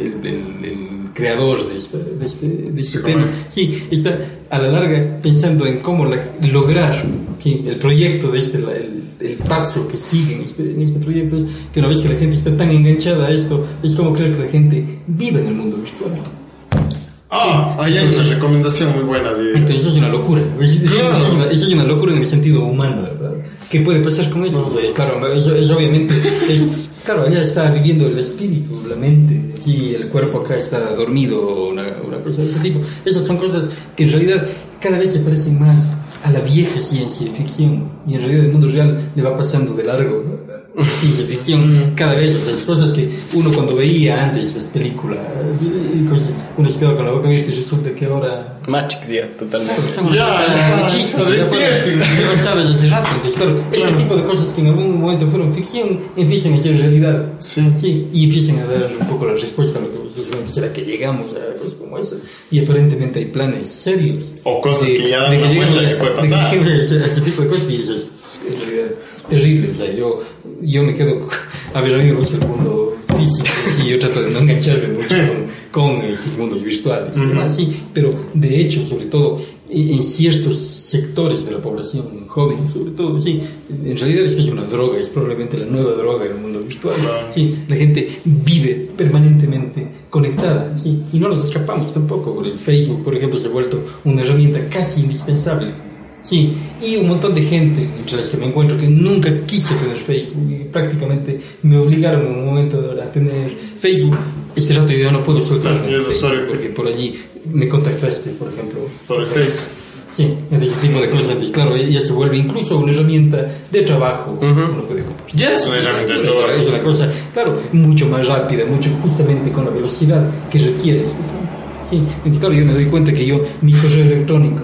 el, el- el creador de este, de este, de este tema, sí, está a la larga pensando en cómo la- lograr el proyecto de este, la- el, el paso que sigue en este, en este proyecto es que una vez que la gente está tan enganchada a esto, es como creer que la gente vive en el mundo virtual. Ah, ahí hay una recomendación muy buena de... Entonces eso es una locura. Es- es- Claro. Eso, es una, eso es una locura en el sentido humano, ¿verdad? ¿Qué puede pasar con eso? O sea, claro, eso, eso obviamente es Claro, allá está viviendo el espíritu, la mente, y el cuerpo acá está dormido, una, una cosa de ese tipo. Esas son cosas que en realidad cada vez se parecen más a la vieja ciencia ficción y en realidad el mundo real le va pasando de largo la <laughs> ciencia ficción cada vez, o sea, las cosas que uno cuando veía antes las películas y cosas, uno se quedaba con la boca abierta y resulta que ahora Matrix ya, totalmente. Claro, Ya, cosas ya, de sabes hace rato, entonces claro, ese tipo de cosas que en algún momento fueron ficción empiezan a ser realidad Sí. Sí, y empiezan a dar un poco la respuesta a lo que vosotros ¿será que llegamos a cosas como eso? Y aparentemente hay planes serios. O cosas que ya dan de una lleguemos muestra de que puede de pasar. a ese tipo de cosas y eso es en realidad terrible. O sea, yo, yo me quedo, a ver, a mí me gusta el mundo físico, sí, yo trato de no engancharme mucho con, con estos mundos virtuales y demás, sí, pero de hecho, sobre todo, en, en ciertos sectores de la población joven, sobre todo, sí, en realidad es que es una droga, es probablemente la nueva droga del mundo virtual. Sí, la gente vive permanentemente conectada, sí, y no nos escapamos tampoco. El Facebook, por ejemplo, se ha vuelto una herramienta casi indispensable. Sí, y un montón de gente, entre las que me encuentro, que nunca quise tener Facebook y prácticamente me obligaron en un momento a tener Facebook. Este rato yo ya no puedo soltar Claro, y porque por allí me contactaste, por ejemplo. Por el Facebook. Sí, ese tipo de cosas. Entonces, claro, ya se vuelve incluso una herramienta de trabajo. Uno puede compartir. Ya es una herramienta de trabajo. Es una cosa, claro, mucho más rápida, mucho justamente con la velocidad que requiere este tiempo. Sí, claro, yo me doy cuenta que yo, mi correo electrónico,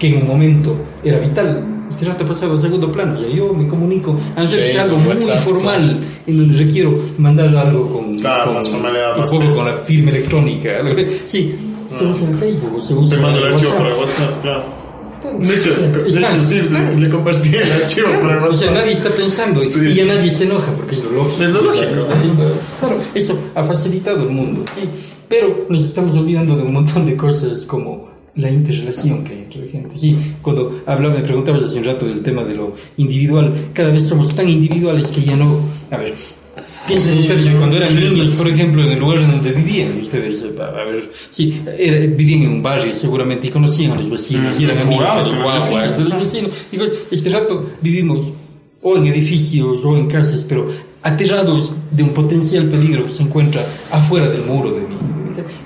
que en un momento era vital, este rato ha pasado a segundo plano. O sea, yo me comunico, a no ser que sea algo muy WhatsApp, formal, en donde requiero mandar algo con, Claro, con, más formalidad, un más poco con la firma electrónica. <laughs> Sí, se usa en Facebook, se usa Te mando el archivo WhatsApp. el WhatsApp, claro. Claro. De hecho, de hecho Claro. sí, sí, le compartí el archivo por el Claro, o sea, WhatsApp. nadie está pensando Sí. y ya nadie se enoja porque es lo lógico. Es lo lógico. Claro, eso ha facilitado el mundo. sí. Pero nos estamos olvidando de un montón de cosas como la interrelación que hay entre la gente. Sí, cuando hablaba, me preguntabas hace un rato del tema de lo individual, cada vez somos tan individuales que ya no. A ver. Piensen ustedes cuando eran niños, por ejemplo, en el lugar donde vivían, ustedes, a a ver, sí, era- vivían en un barrio seguramente y conocían a los vecinos y eran Mm, amigos de los guaguas, de los vecinos. Digo, este rato vivimos o en edificios o en casas, pero aterrados de un potencial peligro que se encuentra afuera del muro de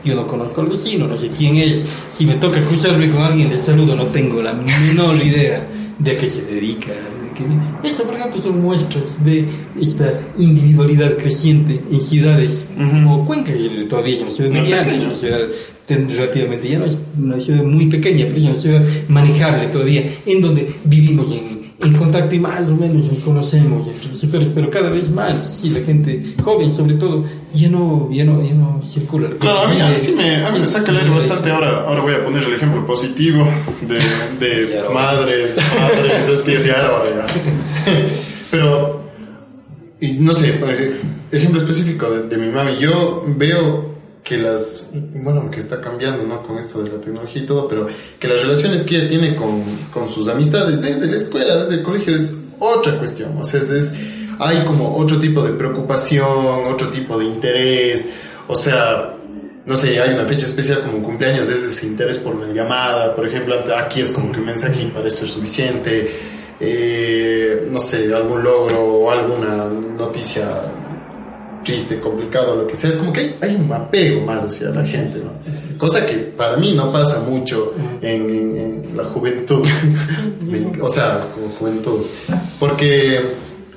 Yo no conozco al vecino, no sé quién es. Si me toca cruzarme con alguien de saludo, no tengo la menor idea de a qué se dedica. de Eso, por ejemplo, son muestras de esta individualidad creciente en ciudades como Cuenca, que todavía es una ciudad mediana, es una ciudad relativamente ya no es una ciudad muy pequeña, pero es una ciudad manejable todavía, en donde vivimos en, en contacto y más o menos nos conocemos entre los sectores, pero cada vez más, sí, la gente joven sobre todo, ya no, ya no, ya no circula. Claro, a mí, a mí sí me, a mí me Sí, saca el aire sí, bastante. Ahora, ahora voy a poner el ejemplo positivo de, de <laughs> madres, padres, tías y ahora ya. <laughs> Pero, y no sé, ejemplo específico de, de mi mami. Yo veo que las, bueno, que está cambiando, ¿no? Con esto de la tecnología y todo, pero que las relaciones que ella tiene con, con sus amistades desde la escuela, desde el colegio, es otra cuestión. O sea, es, hay como otro tipo de preocupación, otro tipo de interés. O sea, no sé, hay una fecha especial como un cumpleaños, es ese interés por una llamada, por ejemplo, aquí es como que un mensaje y parece ser suficiente, eh, no sé, algún logro o alguna noticia triste, complicado, lo que sea, es como que hay, hay un apego más hacia la gente, ¿no? Cosa que para mí no pasa mucho en, en- en la juventud, <laughs> o sea, como juventud, porque,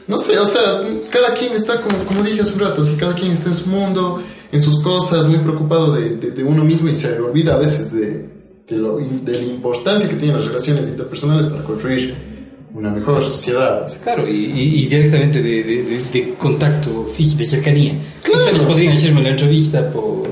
no sé, o sea, cada quien está, como, como dije hace un rato, así cada quien está en su mundo, en sus cosas, muy preocupado de, de- de uno mismo y se olvida a veces de, de, lo- de la importancia que tienen las relaciones interpersonales para construir una mejor sociedad. Claro, y, y- directamente de, de- de- de contacto físico, de cercanía. Claro. Ustedes podrían hacerme la entrevista por...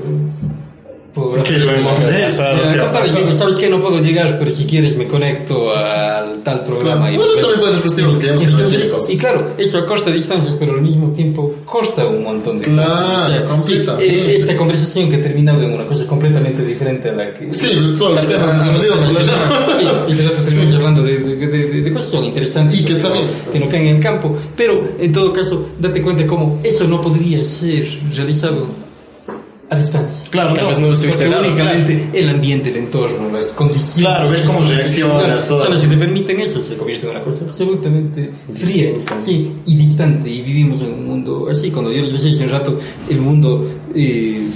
por Que lo hemos enlazado, Eh, ¿qué ha contarles, pasado? sabes que no puedo llegar, pero si quieres me conecto al tal programa. Claro. y Bueno, también puede ser positivo, porque ya hemos Y- cosas. Claro, eso a corta distancias, pero al mismo tiempo corta un montón de Claro, cosas. completamente. sí, eh, esta conversación que ha terminado en una cosa completamente diferente a la que... Sí, todos los temas nos hemos ido por la rama. Sí, y rato terminamos hablando de, de, de- de- de cosas que son interesantes Y que está no- bien. que no caen en el campo, pero en todo caso, date cuenta cómo eso no podría ser realizado a distancia. Claro, Tal no, vez no Porque dado, únicamente el ambiente, el entorno, las condiciones. Claro, ves cómo reaccionas, Claro, todo. Las que te permiten eso, se convierte en una cosa absolutamente fría sí, y distante. Y vivimos en un mundo así. Cuando yo les decía hace un rato, el mundo eh,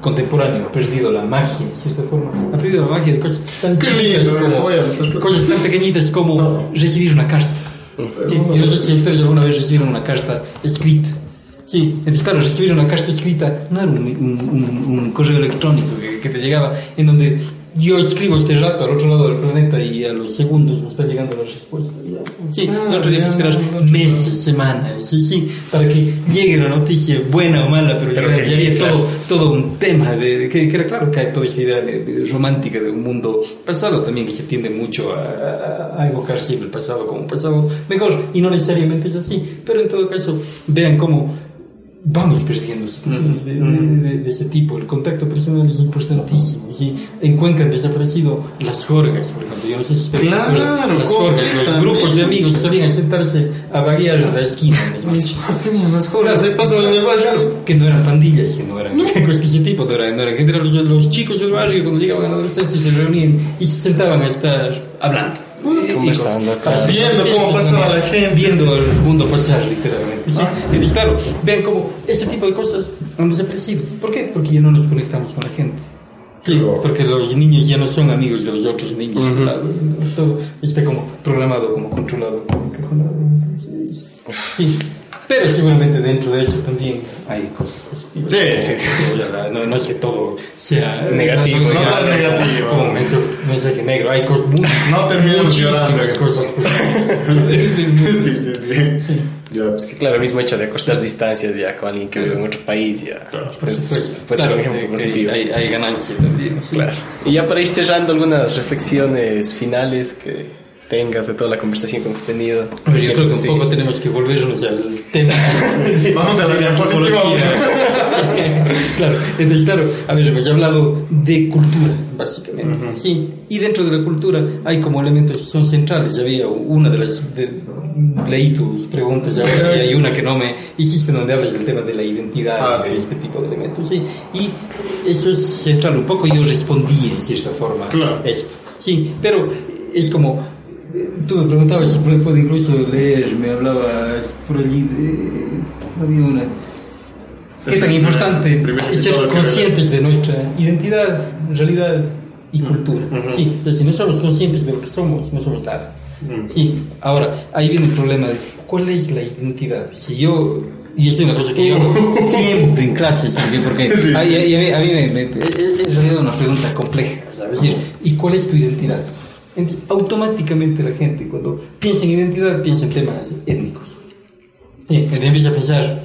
contemporáneo ha perdido la magia, de cierta forma. Ha perdido la magia de cosas tan Qué chiquitas como. Cosas tan pequeñitas como No. recibir una carta. Sí, yo no sé si ustedes alguna vez recibieron una carta escrita. Sí, entonces claro, recibir una carta escrita no era un, un- un- un correo electrónico que, que te llegaba en donde yo escribo este rato al otro lado del planeta y a los segundos me está llegando la respuesta. Sí, Ah, no tendría que esperar meses, semanas, sí, sí, para que llegue la noticia buena o mala, pero, Pero ya, que ya había claro. todo, todo un tema de, de que, que era claro que hay toda esta idea de- de romántica de un mundo pasado también que se tiende mucho a, a- a evocar siempre el pasado como un pasado mejor y no necesariamente es así pero en todo caso vean cómo vamos perdiendo situaciones de, de- de- ese tipo el contacto personal es importantísimo ¿sí? en Cuenca han desaparecido las jorgas por ejemplo yo no sé si Claro, las jorgas los grupos de amigos salían a sentarse a vaguear en la esquina Mis papás tenían las jodas, ahí pasaban en el barrio. que no eran pandillas, que no eran cosas de ese tipo, no eran, no eran gente, eran los, los chicos del barrio cuando llegaban a la adolescencia se reunían y se sentaban a estar hablando. Conversando, y claro. Viendo cómo pasaba la gente. Viendo el mundo pasar, literalmente. ¿sí? Ah. Entonces, claro, vean cómo ese tipo de cosas han desaparecido. ¿Por qué? Porque ya no nos conectamos con la gente. Sí, porque los niños ya no son amigos de los otros niños. claro, todo está como programado, como controlado, como encajonado. Sí. Pero seguramente dentro de eso también hay cosas positivas. Sí, sí. No, no es que todo sea Negativo, no, no tan negativo. Como mensaje, mensaje negro. Hay cosas muy, No terminemos llorando. cosas positivas. <laughs> Sí, sí, sí. Ya, pues, Sí, claro, el mismo hecho de acostar distancias ya con alguien que vive en otro país, ya Claro, es- supuesto. puede ser Claro, un ejemplo positivo. Hay, hay ganancia también. sí. Claro. Y ya para ir cerrando, algunas reflexiones finales que tengas de toda la conversación que hemos tenido. Yo creo que un Sí. poco tenemos que volvernos al tema. <laughs> Vamos a la diapositiva. <laughs> claro, entonces, claro, a ver, hemos hablado de cultura, básicamente. Sí, y dentro de la cultura hay como elementos que son centrales. Ya había una de las. De, leí tus preguntas ya, y hay una que no me hiciste donde hablas del tema de la identidad Ah, sí. este tipo de elementos. Sí, y eso es central. Un poco yo respondí en cierta forma Claro. esto. Sí, pero es como Tú me preguntabas si puedo, incluso leer, me hablabas por allí de... Había una... ¿Qué tan importante es ser conscientes de nuestra identidad, realidad y cultura? Ujú. Sí, pero si no somos conscientes de lo que somos, no somos nada. Mm. Sí, ahora, ahí viene el problema de cuál es la identidad. Si yo... Y esto es una cosa que yo hago siempre en clases también, porque Sí. a, a- a mí, a mí me, me- es una pregunta compleja. Es decir, ¿y cuál es tu identidad? Entonces, automáticamente la gente cuando piensa en identidad piensa en temas étnicos. Sí, entonces empieza a pensar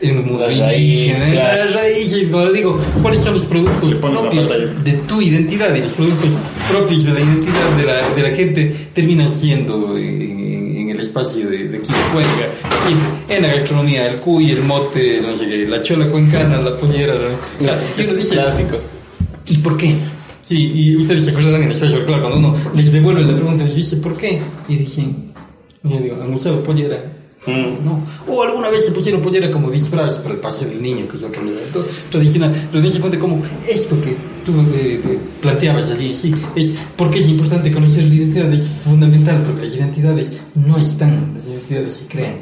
en La raíz, en claro. la raíz, digo, ¿cuáles son los productos la propios de tu identidad? Y los productos propios de la identidad de la, de la gente terminan siendo en, en- en el espacio de, de Quito Cuenca, siempre en la gastronomía, el cuy, el mote, no sé qué, la chola cuencana, la pollera, y uno Es dice, clásico. ¿Y por qué? Sí, y ustedes se acuerdan en el espacio, claro, cuando uno les devuelve la pregunta, les dice ¿por qué? Y dicen, yo digo, han usado pollera. Mm. No. O alguna vez se pusieron pollera como disfraz para el pase del niño, que es otro elemento tradicional. Pero se cuenta como esto que tú eh, eh, planteabas allí, sí, es porque es importante conocer la identidad, es fundamental, porque las identidades no están, las identidades se crean.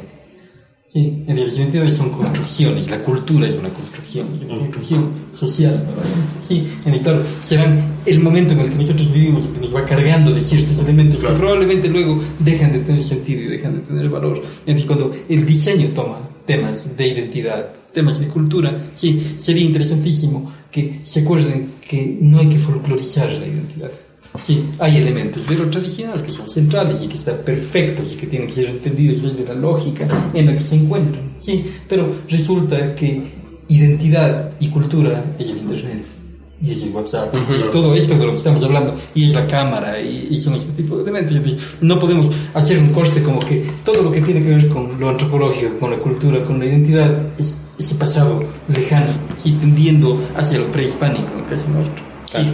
En las identidades son construcciones, la cultura es una construcción, es una construcción social. ¿verdad? Sí, en el claro, serán el momento en el que nosotros vivimos que nos va cargando de ciertos elementos Claro. que probablemente luego dejan de tener sentido y dejan de tener valor. Entonces, cuando el diseño toma temas de identidad, temas de cultura, sí, sería interesantísimo que se acuerden que no hay que folclorizar la identidad. Sí, hay elementos de lo tradicional que son centrales y que están perfectos y que tienen que ser entendidos desde la lógica en la que se encuentran. Sí, pero resulta que identidad y cultura es el Internet. Y es el WhatsApp, y es todo esto de lo que estamos hablando, y es la cámara, y, y son este tipo de elementos. No podemos hacer un corte como que todo lo que tiene que ver con lo antropológico, con la cultura, con la identidad, es ese pasado lejano, sí, tendiendo hacia lo prehispánico en el caso nuestro. Sí.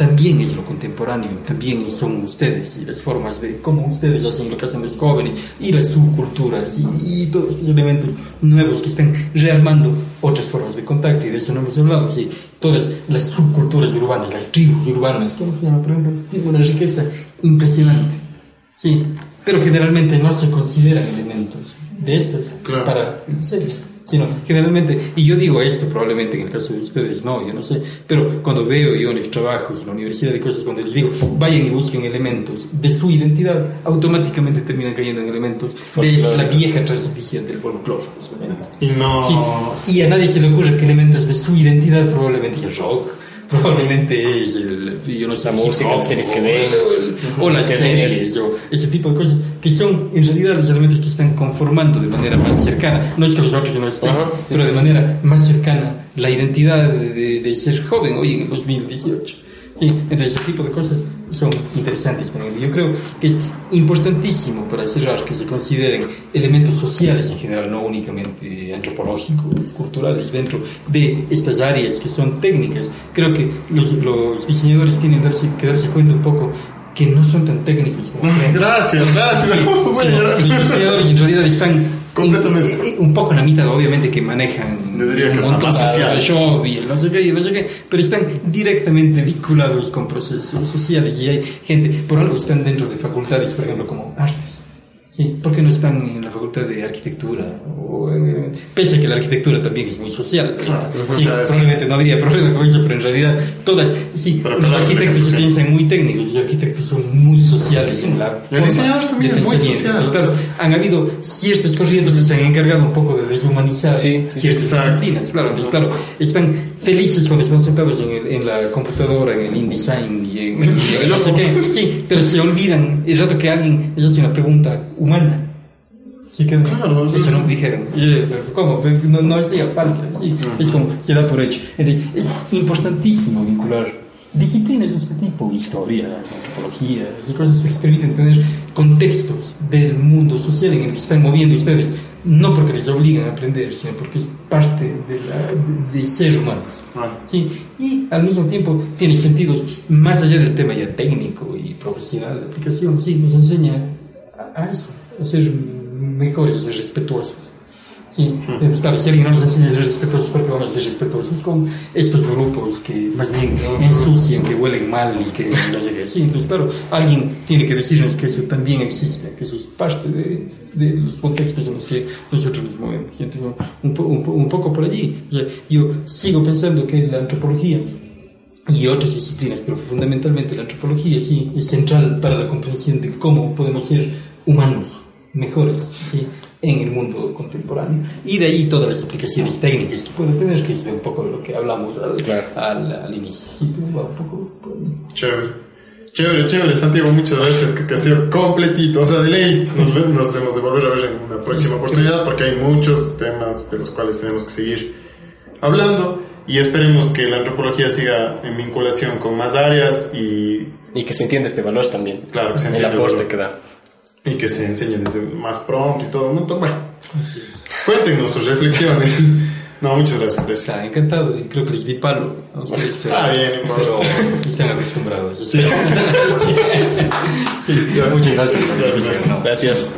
También es lo contemporáneo, también son ustedes y las formas de cómo ustedes hacen lo que hacen los jóvenes y las subculturas y, y todos los elementos nuevos que están rearmando otras formas de contacto y de eso no hemos hablado, sí, todas las subculturas urbanas, las tribus urbanas, ¿cómo se llama? Por ejemplo, tienen una riqueza impresionante, sí, pero generalmente no se consideran elementos de estas Claro. para el serio. Sino, generalmente, y yo digo esto probablemente en el caso de ustedes, no, yo no sé, pero cuando veo yo en los trabajos, en la universidad de cosas, cuando les digo, vayan y busquen elementos de su identidad, automáticamente terminan cayendo en elementos de la vieja transición del folclore. Y no. Sí, Y a nadie se le ocurre que elementos de su identidad probablemente el rock, probablemente es el, yo no sé, La las series que ven. o o las Que series, o ese tipo de cosas, que son en realidad los elementos que están conformando de manera más cercana, no es que los otros no estén, Ajá, sí, pero sí. de manera más cercana la identidad de, de- de ser joven hoy en el 2018. Sí, entonces ese tipo de cosas son interesantes. Yo creo que es importantísimo para cerrar que se consideren elementos sociales en general, no únicamente antropológicos, culturales, dentro de estas áreas que son técnicas. Creo que los, los diseñadores tienen darse- que darse cuenta un poco que no son tan técnicos como <laughs> creen. Gracias, gracias. Sí, <laughs> los diseñadores en realidad están Completamente. en- en- un poco en la mitad, obviamente que manejan Yo diría que un hasta montón más de social. Photoshop y el no sé qué, y el no sé qué, pero están directamente vinculados con procesos sociales y hay gente, por algo están dentro de facultades, por ejemplo, como artes. Sí, ¿por qué no están en la facultad de arquitectura? O, eh, pese a que la arquitectura también es muy social. o Sí, sea, probablemente no habría problema con eso, pero en realidad todas, sí, Pero los claro, arquitectos se piensan muy técnicos, los arquitectos son muy sociales en la el diseñador también es muy social. Claro, han habido ciertas corrientes que se han encargado un poco de deshumanizar sí, ciertas exacto. disciplinas. Claro, entonces, claro, están felices cuando están sentados en, el- en la computadora, en el InDesign y en, y no sé qué. Sí, pero se olvidan el rato que alguien les hace una pregunta humana. Sí que Claro, eso sí, no me dijeron. ¿Cómo? No, no hacía falta. Sí, es como se da por hecho. Entonces, es importantísimo vincular disciplinas de este tipo, historia, antropología, y cosas que les permiten tener contextos del mundo social en el que están moviendo ustedes, no porque les obligan a aprender, sino porque es parte de, la, de, de ser humanos. Sí, y al mismo tiempo tiene sentidos más allá del tema ya técnico y profesional de aplicación, sí, nos enseña a, a eso, a ser mejores, a ser respetuosos. Claro, si alguien no enseña a ser respetuosos, ¿por qué vamos a ser respetuosos con estos grupos que más bien ensucian, que huelen mal y que no sé qué? Sí, entonces, claro, alguien tiene que decirnos que eso también existe, que eso es parte de, de los contextos en los que nosotros nos movemos. Y entonces, un, po- un po- un poco por allí. O sea, yo sigo pensando que la antropología y otras disciplinas, pero fundamentalmente la antropología sí es central para la comprensión de cómo podemos ser humanos mejores ¿sí? En el mundo contemporáneo. Y de ahí todas las aplicaciones técnicas que puede tener, que es de un poco de lo que hablamos al, Claro. al, al inicio. Va un poco por ahí. Chévere. Chévere, chévere, Santiago, muchas gracias, que, que ha sido completito. O sea, de ley, nos, ve- nos hemos de volver a ver en una próxima oportunidad porque hay muchos temas de los cuales tenemos que seguir hablando y esperemos que la antropología siga en vinculación con más áreas y, Y que se entienda este valor también. claro, que se El entienda el aporte valor. que da. Y que se enseñe desde más pronto y todo montón. Bueno, cuéntenos sus reflexiones. No, muchas gracias. gracias. Está encantado y creo que les di palo pero, Ah, bien, no pero están acostumbrados. Sí. <laughs> Sí, muchas gracias. Gracias. Gracias.